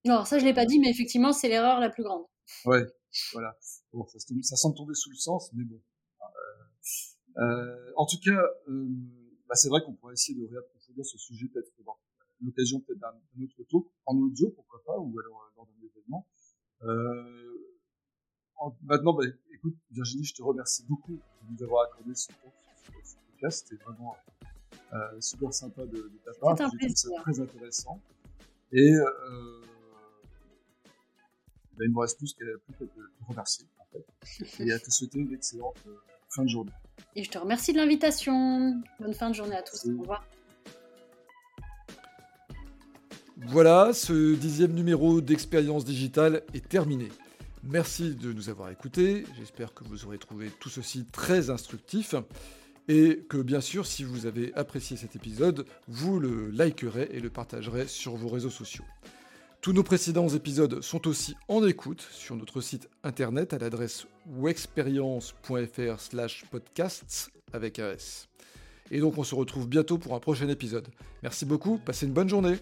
Non, ça je l'ai pas dit, mais effectivement c'est l'erreur la plus grande. Ouais, voilà. Bon, ça, ça semble tomber sous le sens, mais bon. Euh, euh, en tout cas, euh, bah, c'est vrai qu'on pourrait essayer de réapprofondir ce sujet peut-être dans l'occasion peut-être d'un autre tour, en audio, pourquoi pas, ou alors lors d'un événement. Maintenant, bah, écoute, Virginie, je te remercie beaucoup de nous avoir accordé ce temps sur ce podcast. C'était vraiment euh, super sympa de, de ta part. J'ai trouvé ça très intéressant. Et euh, bah, il ne me reste plus qu'à te remercier en fait, *laughs* et à te souhaiter une excellente euh, fin de journée. Et je te remercie de l'invitation. Bonne fin de journée à tous. Au revoir. Voilà, ce dixième numéro d'Expérience Digitale est terminé. Merci de nous avoir écoutés. J'espère que vous aurez trouvé tout ceci très instructif. Et que bien sûr, si vous avez apprécié cet épisode, vous le likerez et le partagerez sur vos réseaux sociaux. Tous nos précédents épisodes sont aussi en écoute sur notre site internet à l'adresse wexperience.fr slash podcasts avec AS. Et donc on se retrouve bientôt pour un prochain épisode. Merci beaucoup, passez une bonne journée